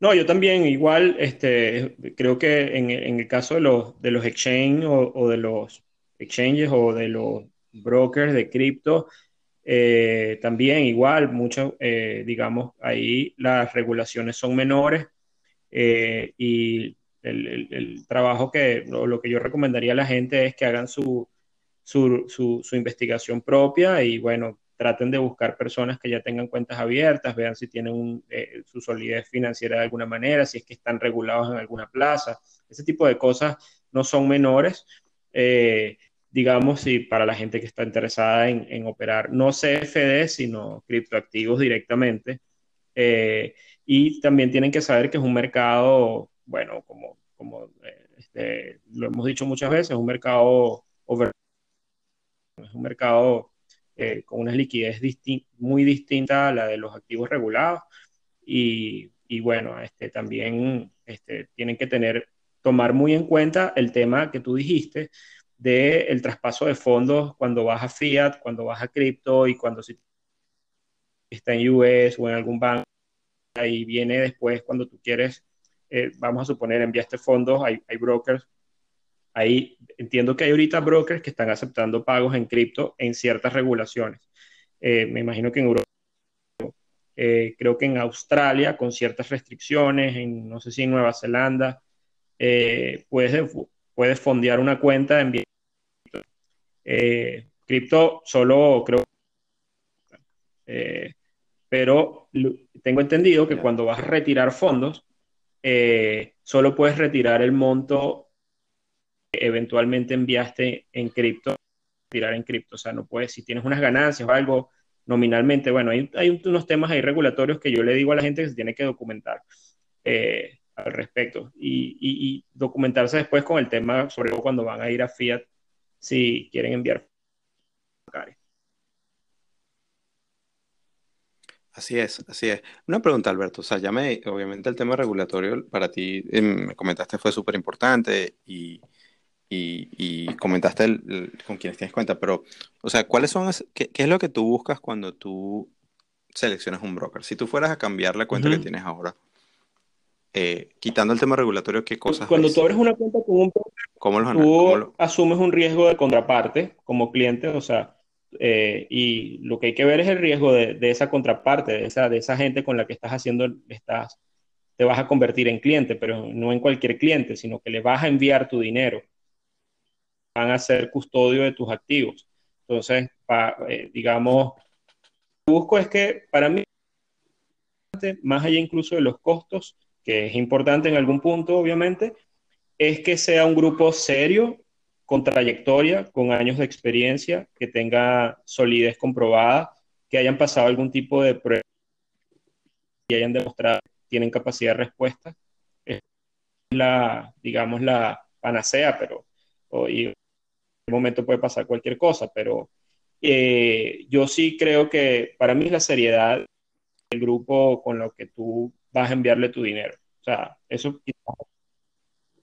no, yo también igual, este, creo que en, el caso de los, de los exchanges o, de los exchanges o de los brokers de cripto, eh, también igual, mucho, eh, digamos, ahí las regulaciones son menores eh, y el, trabajo que, lo, que yo recomendaría a la gente es que hagan su, su, investigación propia y bueno, traten de buscar personas que ya tengan cuentas abiertas, vean si tienen eh, su solidez financiera de alguna manera, si es que están regulados en alguna plaza. Ese tipo de cosas no son menores. Eh, digamos, si para la gente que está interesada en, operar no CFD, sino criptoactivos directamente. Eh, y también tienen que saber que es un mercado bueno, como, como este, lo hemos dicho muchas veces, es un mercado over, es un mercado eh, con una liquidez muy distinta a la de los activos regulados. Y, y bueno, este, también este, tienen que tener, tomar muy en cuenta el tema que tú dijiste del el traspaso de fondos cuando vas a fiat, cuando vas a cripto y cuando si está en US o en algún banco y viene después cuando tú quieres eh, vamos a suponer, enviaste fondos, hay, hay brokers. Ahí entiendo que hay ahorita brokers que están aceptando pagos en cripto en ciertas regulaciones. Eh, me imagino que en Europa, eh, creo que en Australia, con ciertas restricciones, en, no sé si en Nueva Zelanda, puedes, puedes fondear una cuenta en cripto solo creo pero tengo entendido que cuando vas a retirar fondos eh, solo puedes retirar el monto que eventualmente enviaste en cripto, tirar en cripto. O sea, no puedes, si tienes unas ganancias o algo nominalmente, bueno, hay, unos temas ahí regulatorios que yo le digo a la gente que se tiene que documentar eh, al respecto y, documentarse después con el tema, sobre todo cuando van a ir a Fiat, si quieren enviar. Así es, así es. Una pregunta, Alberto. O sea, ya me, obviamente el tema regulatorio para ti, em, me comentaste, fue súper importante y, y, comentaste con quienes tienes cuenta, pero, o sea, ¿cuáles son, qué, es lo que tú buscas cuando tú seleccionas un broker? Si tú fueras a cambiar la cuenta que tienes ahora, eh, quitando el tema regulatorio, ¿qué cosas? Cuando tú abres una cuenta con un broker, ¿Cómo los tú asumes un riesgo de contraparte como cliente, o sea, eh, y lo que hay que ver es el riesgo de, de, esa contraparte, de esa, de esa gente con la que estás haciendo, estás, te vas a convertir en cliente, pero no en cualquier cliente, sino que le vas a enviar tu dinero van a ser custodio de tus activos. Entonces, eh, digamos, lo que busco es que para mí, más allá incluso de los costos, que es importante en algún punto, obviamente, es que sea un grupo serio, con trayectoria, con años de experiencia, que tenga solidez comprobada, que hayan pasado algún tipo de prueba y hayan demostrado que tienen capacidad de respuesta. Es la, digamos, la panacea, pero momento puede pasar cualquier cosa, pero eh, yo sí creo que para mí la seriedad del grupo con lo que tú vas a enviarle tu dinero. O sea, eso...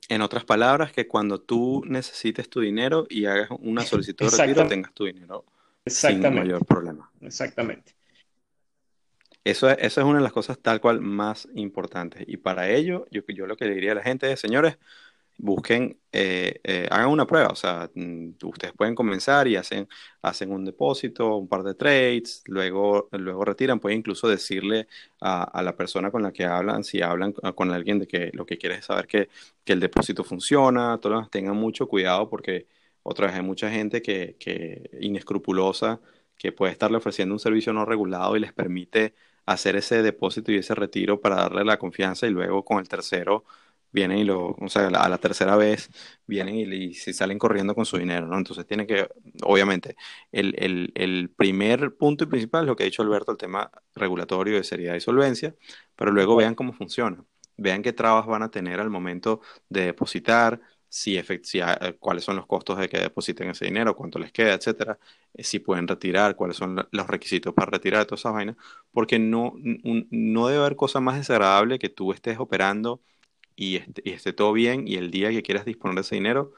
En otras palabras, que cuando tú necesites tu dinero y hagas una solicitud de retiro, tengas tu dinero sin mayor problema. Exactamente. Eso es, eso es una de las cosas tal cual más importantes. Y para ello, yo, yo lo que le diría a la gente es, señores, busquen, eh, eh, hagan una prueba, o sea, mm, ustedes pueden comenzar y hacen, hacen un depósito, un par de trades, luego, luego retiran, pueden incluso decirle a, la persona con la que hablan, si hablan con alguien de que lo que quiere es saber que, el depósito funciona, todos tengan mucho cuidado porque otra vez hay mucha gente que, que inescrupulosa que puede estarle ofreciendo un servicio no regulado y les permite hacer ese depósito y ese retiro para darle la confianza y luego con el tercero vienen y lo, o sea, a la tercera vez vienen y, se salen corriendo con su dinero, ¿no? Entonces tiene que, obviamente, el, el, el, primer punto y principal es lo que ha dicho Alberto, el tema regulatorio de seriedad y solvencia, pero luego vean cómo funciona, vean qué trabas van a tener al momento de depositar, si, si eh, cuáles son los costos de que depositen ese dinero, cuánto les queda, etcétera, eh, si pueden retirar, cuáles son los requisitos para retirar todas esas vainas, porque no, no debe haber cosa más desagradable que tú estés operando y esté, todo bien y el día que quieras disponer de ese dinero,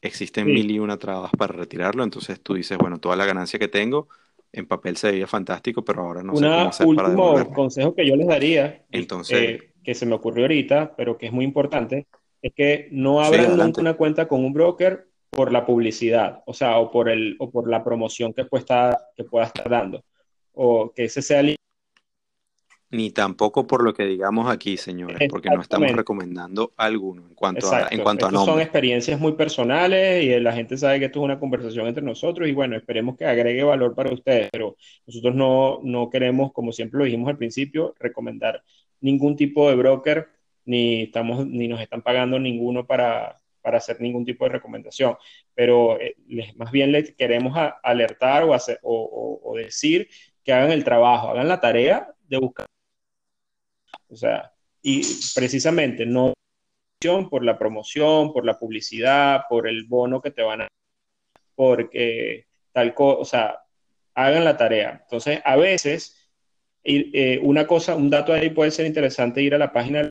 existen mil y una trabas para retirarlo, entonces tú dices, bueno, toda la ganancia que tengo en papel se veía fantástico, pero ahora no sé cómo hacer para último consejo que yo les daría, entonces, eh, que se me ocurrió ahorita, pero que es muy importante, es que no abran nunca una cuenta con un broker por la publicidad, o sea, o por, el, o por la promoción que, pueda, que pueda estar dando, o que ese sea el ni tampoco por lo que digamos aquí, señores, porque no estamos recomendando alguno en cuanto a, en cuanto a Son experiencias muy personales y la gente sabe que esto es una conversación entre nosotros y bueno, esperemos que agregue valor para ustedes, pero nosotros no, no queremos, como siempre lo dijimos al principio, recomendar ningún tipo de broker, ni, estamos, ni nos están pagando ninguno para, para hacer ningún tipo de recomendación, pero eh, más bien les queremos alertar o, hacer, o, o decir que hagan el trabajo, hagan la tarea de buscar o sea, y precisamente no por la promoción, por la publicidad, por el bono que te van a porque tal cosa, o sea, hagan la tarea. Entonces, a veces, eh, una cosa, un dato ahí puede ser interesante ir a la página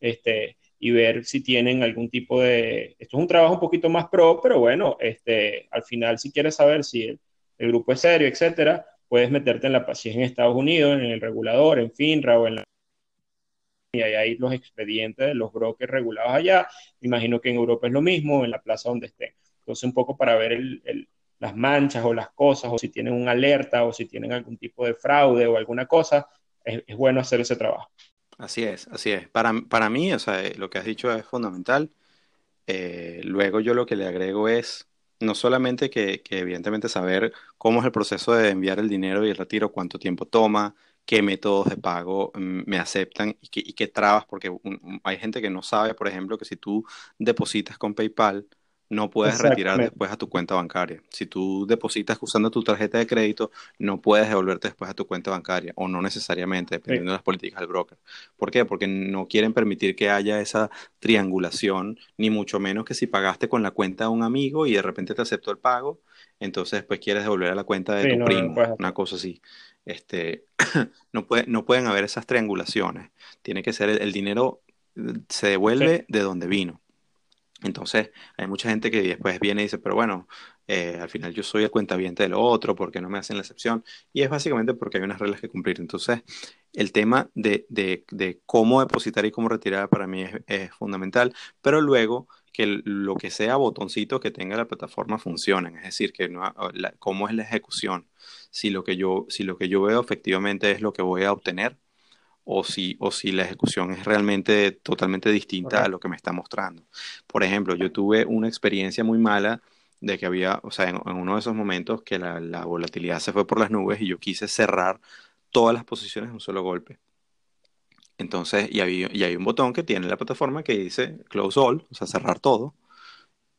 este, y ver si tienen algún tipo de... Esto es un trabajo un poquito más pro, pero bueno, este, al final si quieres saber si el, el grupo es serio, etcétera, puedes meterte en la, si en Estados Unidos, en el regulador, en FINRA o en la... Y hay ahí los expedientes de los brokers regulados allá. imagino que en Europa es lo mismo, en la plaza donde estén. Entonces, un poco para ver las manchas o las cosas, o si tienen una alerta, o si tienen algún tipo de fraude o alguna cosa, es, bueno hacer ese trabajo. Así es, así es. Para, para mí, o sea, lo que has dicho es fundamental. Eh, luego yo lo que le agrego es no solamente que, evidentemente saber cómo es el proceso de enviar el dinero y el retiro, cuánto tiempo toma, qué métodos de pago mm, me aceptan y qué, y qué trabas, porque hay gente que no sabe, por ejemplo, que si tú depositas con PayPal, no puedes retirar después a tu cuenta bancaria. Si tú depositas usando tu tarjeta de crédito, no puedes devolverte después a tu cuenta bancaria, o no necesariamente, dependiendo de las políticas del broker. ¿Por qué? Porque no quieren permitir que haya esa triangulación, ni mucho menos que si pagaste con la cuenta de un amigo y de repente te aceptó el pago, entonces después quieres devolver a la cuenta de tu primo, una cosa así. Este, <clears throat> no, puede, no pueden haber esas triangulaciones. Tiene que ser el, dinero se devuelve de donde vino. Entonces, hay mucha gente que después viene y dice, pero bueno, eh, al final yo soy el cuentaviente del otro, porque no me hacen la excepción? Y es básicamente porque hay unas reglas que cumplir. Entonces, el tema de, cómo depositar y cómo retirar para mí es, fundamental, pero luego que lo que sea botoncito que tenga la plataforma funcionen, es decir, que no, cómo es la ejecución, si lo que yo, si lo que yo veo efectivamente es lo que voy a obtener, o si, o si la ejecución es realmente totalmente distinta a lo que me está mostrando. Por ejemplo, yo tuve una experiencia muy mala de que había, o sea, en, uno de esos momentos que la, volatilidad se fue por las nubes y yo quise cerrar todas las posiciones en un solo golpe. Entonces, y hay, y hay un botón que tiene la plataforma que dice close all, o sea, cerrar todo.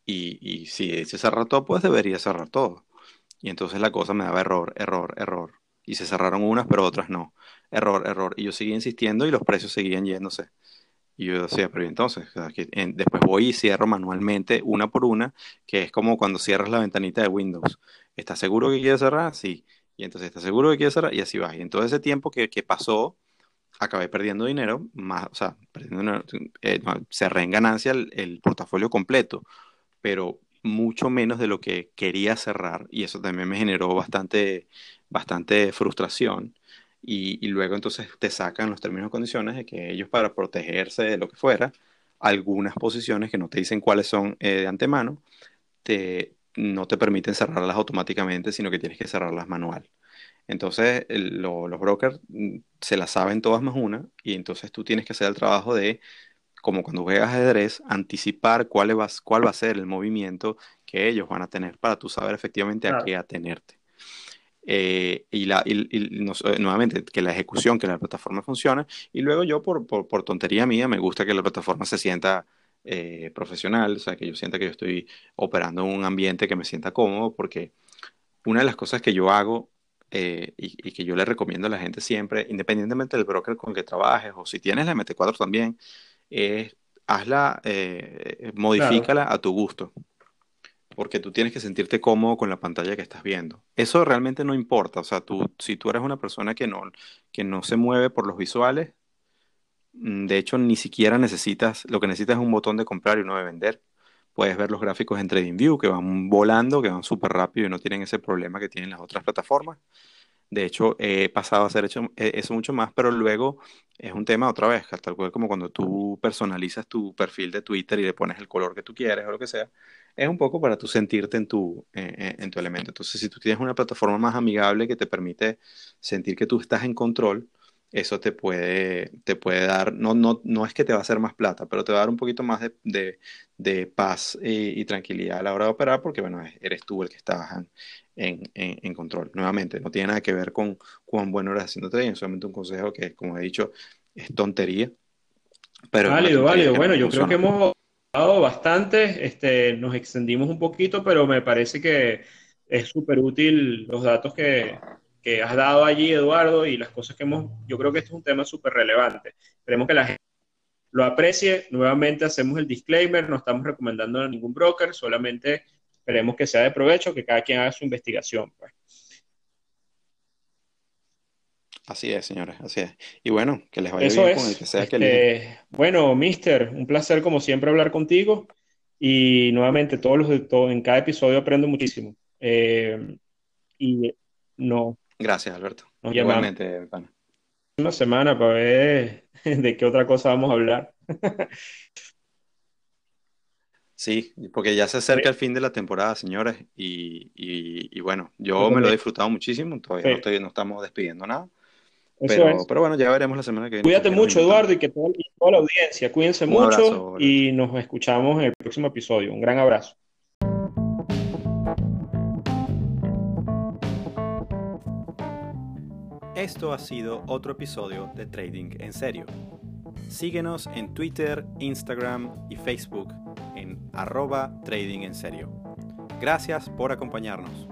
Y, y si dice cerrar todo, pues debería cerrar todo. Y entonces la cosa me daba error, error, error. Y se cerraron unas, pero otras no. Error, error. Y yo seguía insistiendo y los precios seguían yéndose. Y yo decía, pero entonces, después voy y cierro manualmente una por una, que es como cuando cierras la ventanita de Windows. ¿Estás seguro que quieres cerrar? Sí. Y entonces, ¿estás seguro que quieres cerrar? Y así va. Y en todo ese tiempo que, pasó, acabé perdiendo dinero, más, o sea, perdiendo eh, cerré en ganancia el, portafolio completo, pero mucho menos de lo que quería cerrar. Y eso también me generó bastante, bastante frustración y, luego entonces te sacan los términos y condiciones de que ellos para protegerse de lo que fuera, algunas posiciones que no te dicen cuáles son eh, de antemano, te, no te permiten cerrarlas automáticamente, sino que tienes que cerrarlas manual. Entonces los brokers mm, se las saben todas más una y entonces tú tienes que hacer el trabajo de, como cuando juegas ajedrez, anticipar cuál va, cuál va a ser el movimiento que ellos van a tener para tú saber efectivamente a qué atenerte. Eh, y, la, nuevamente que la ejecución, que la plataforma funcione. Y luego yo, por, por, tontería mía, me gusta que la plataforma se sienta eh, profesional, o sea, que yo sienta que yo estoy operando en un ambiente que me sienta cómodo, porque una de las cosas que yo hago eh, y, que yo le recomiendo a la gente siempre, independientemente del broker con que trabajes o si tienes la MT4 también, es hazla, modifícala a tu gusto porque tú tienes que sentirte cómodo con la pantalla que estás viendo. Eso realmente no importa, o sea, tú, si tú eres una persona que no, que no se mueve por los visuales, mm, de hecho ni siquiera necesitas, lo que necesitas es un botón de comprar y uno de vender. Puedes ver los gráficos en TradingView que van volando, que van súper rápido y no tienen ese problema que tienen las otras plataformas. De hecho, he pasado a hacer e, eso mucho más, pero luego es un tema otra vez, tal cual como cuando tú personalizas tu perfil de Twitter y le pones el color que tú quieres o lo que sea es un poco para tú sentirte en tu, en tu elemento. Entonces, si tú tienes una plataforma más amigable que te permite sentir que tú estás en control, eso te puede, te puede dar, no, no, no es que te va a hacer más plata, pero te va a dar un poquito más de, de, paz y, tranquilidad a la hora de operar, porque bueno, eres tú el que está en, en, control. Nuevamente, no tiene nada que ver con cuán bueno eres haciendo trading, solamente un consejo que, como he dicho, es tontería. Pero válido, válido. Bueno, yo creo que hemos bastante, este, nos extendimos un poquito, pero me parece que es súper útil los datos que, que, has dado allí, Eduardo, y las cosas que hemos, yo creo que este es un tema súper relevante. Esperemos que la gente lo aprecie. Nuevamente hacemos el disclaimer, no estamos recomendando a ningún broker, solamente esperemos que sea de provecho, que cada quien haga su investigación. Pues. Así es, señores, así es. Y bueno, que les vaya bien con el que sea que este, Bueno, mister, un placer como siempre hablar contigo. Y nuevamente, todos los, en cada episodio aprendo muchísimo. Eh, y no. Gracias, Alberto. Igualmente, pana. Una semana para ver <laughs> de qué otra cosa vamos a hablar. <laughs> Sí, porque ya se acerca el fin de la temporada, señores, y, bueno, yo me lo he disfrutado muchísimo, todavía no, no estamos despidiendo nada, pero, pero, bueno, ya veremos la semana que viene. Cuídate mucho, Eduardo, y que toda, la audiencia. Cuídense mucho y nos escuchamos en el próximo episodio. Un gran abrazo. Esto ha sido otro episodio de Trading en Serio. Síguenos en Twitter, Instagram y Facebook en arroba Trading en Serio. Gracias por acompañarnos.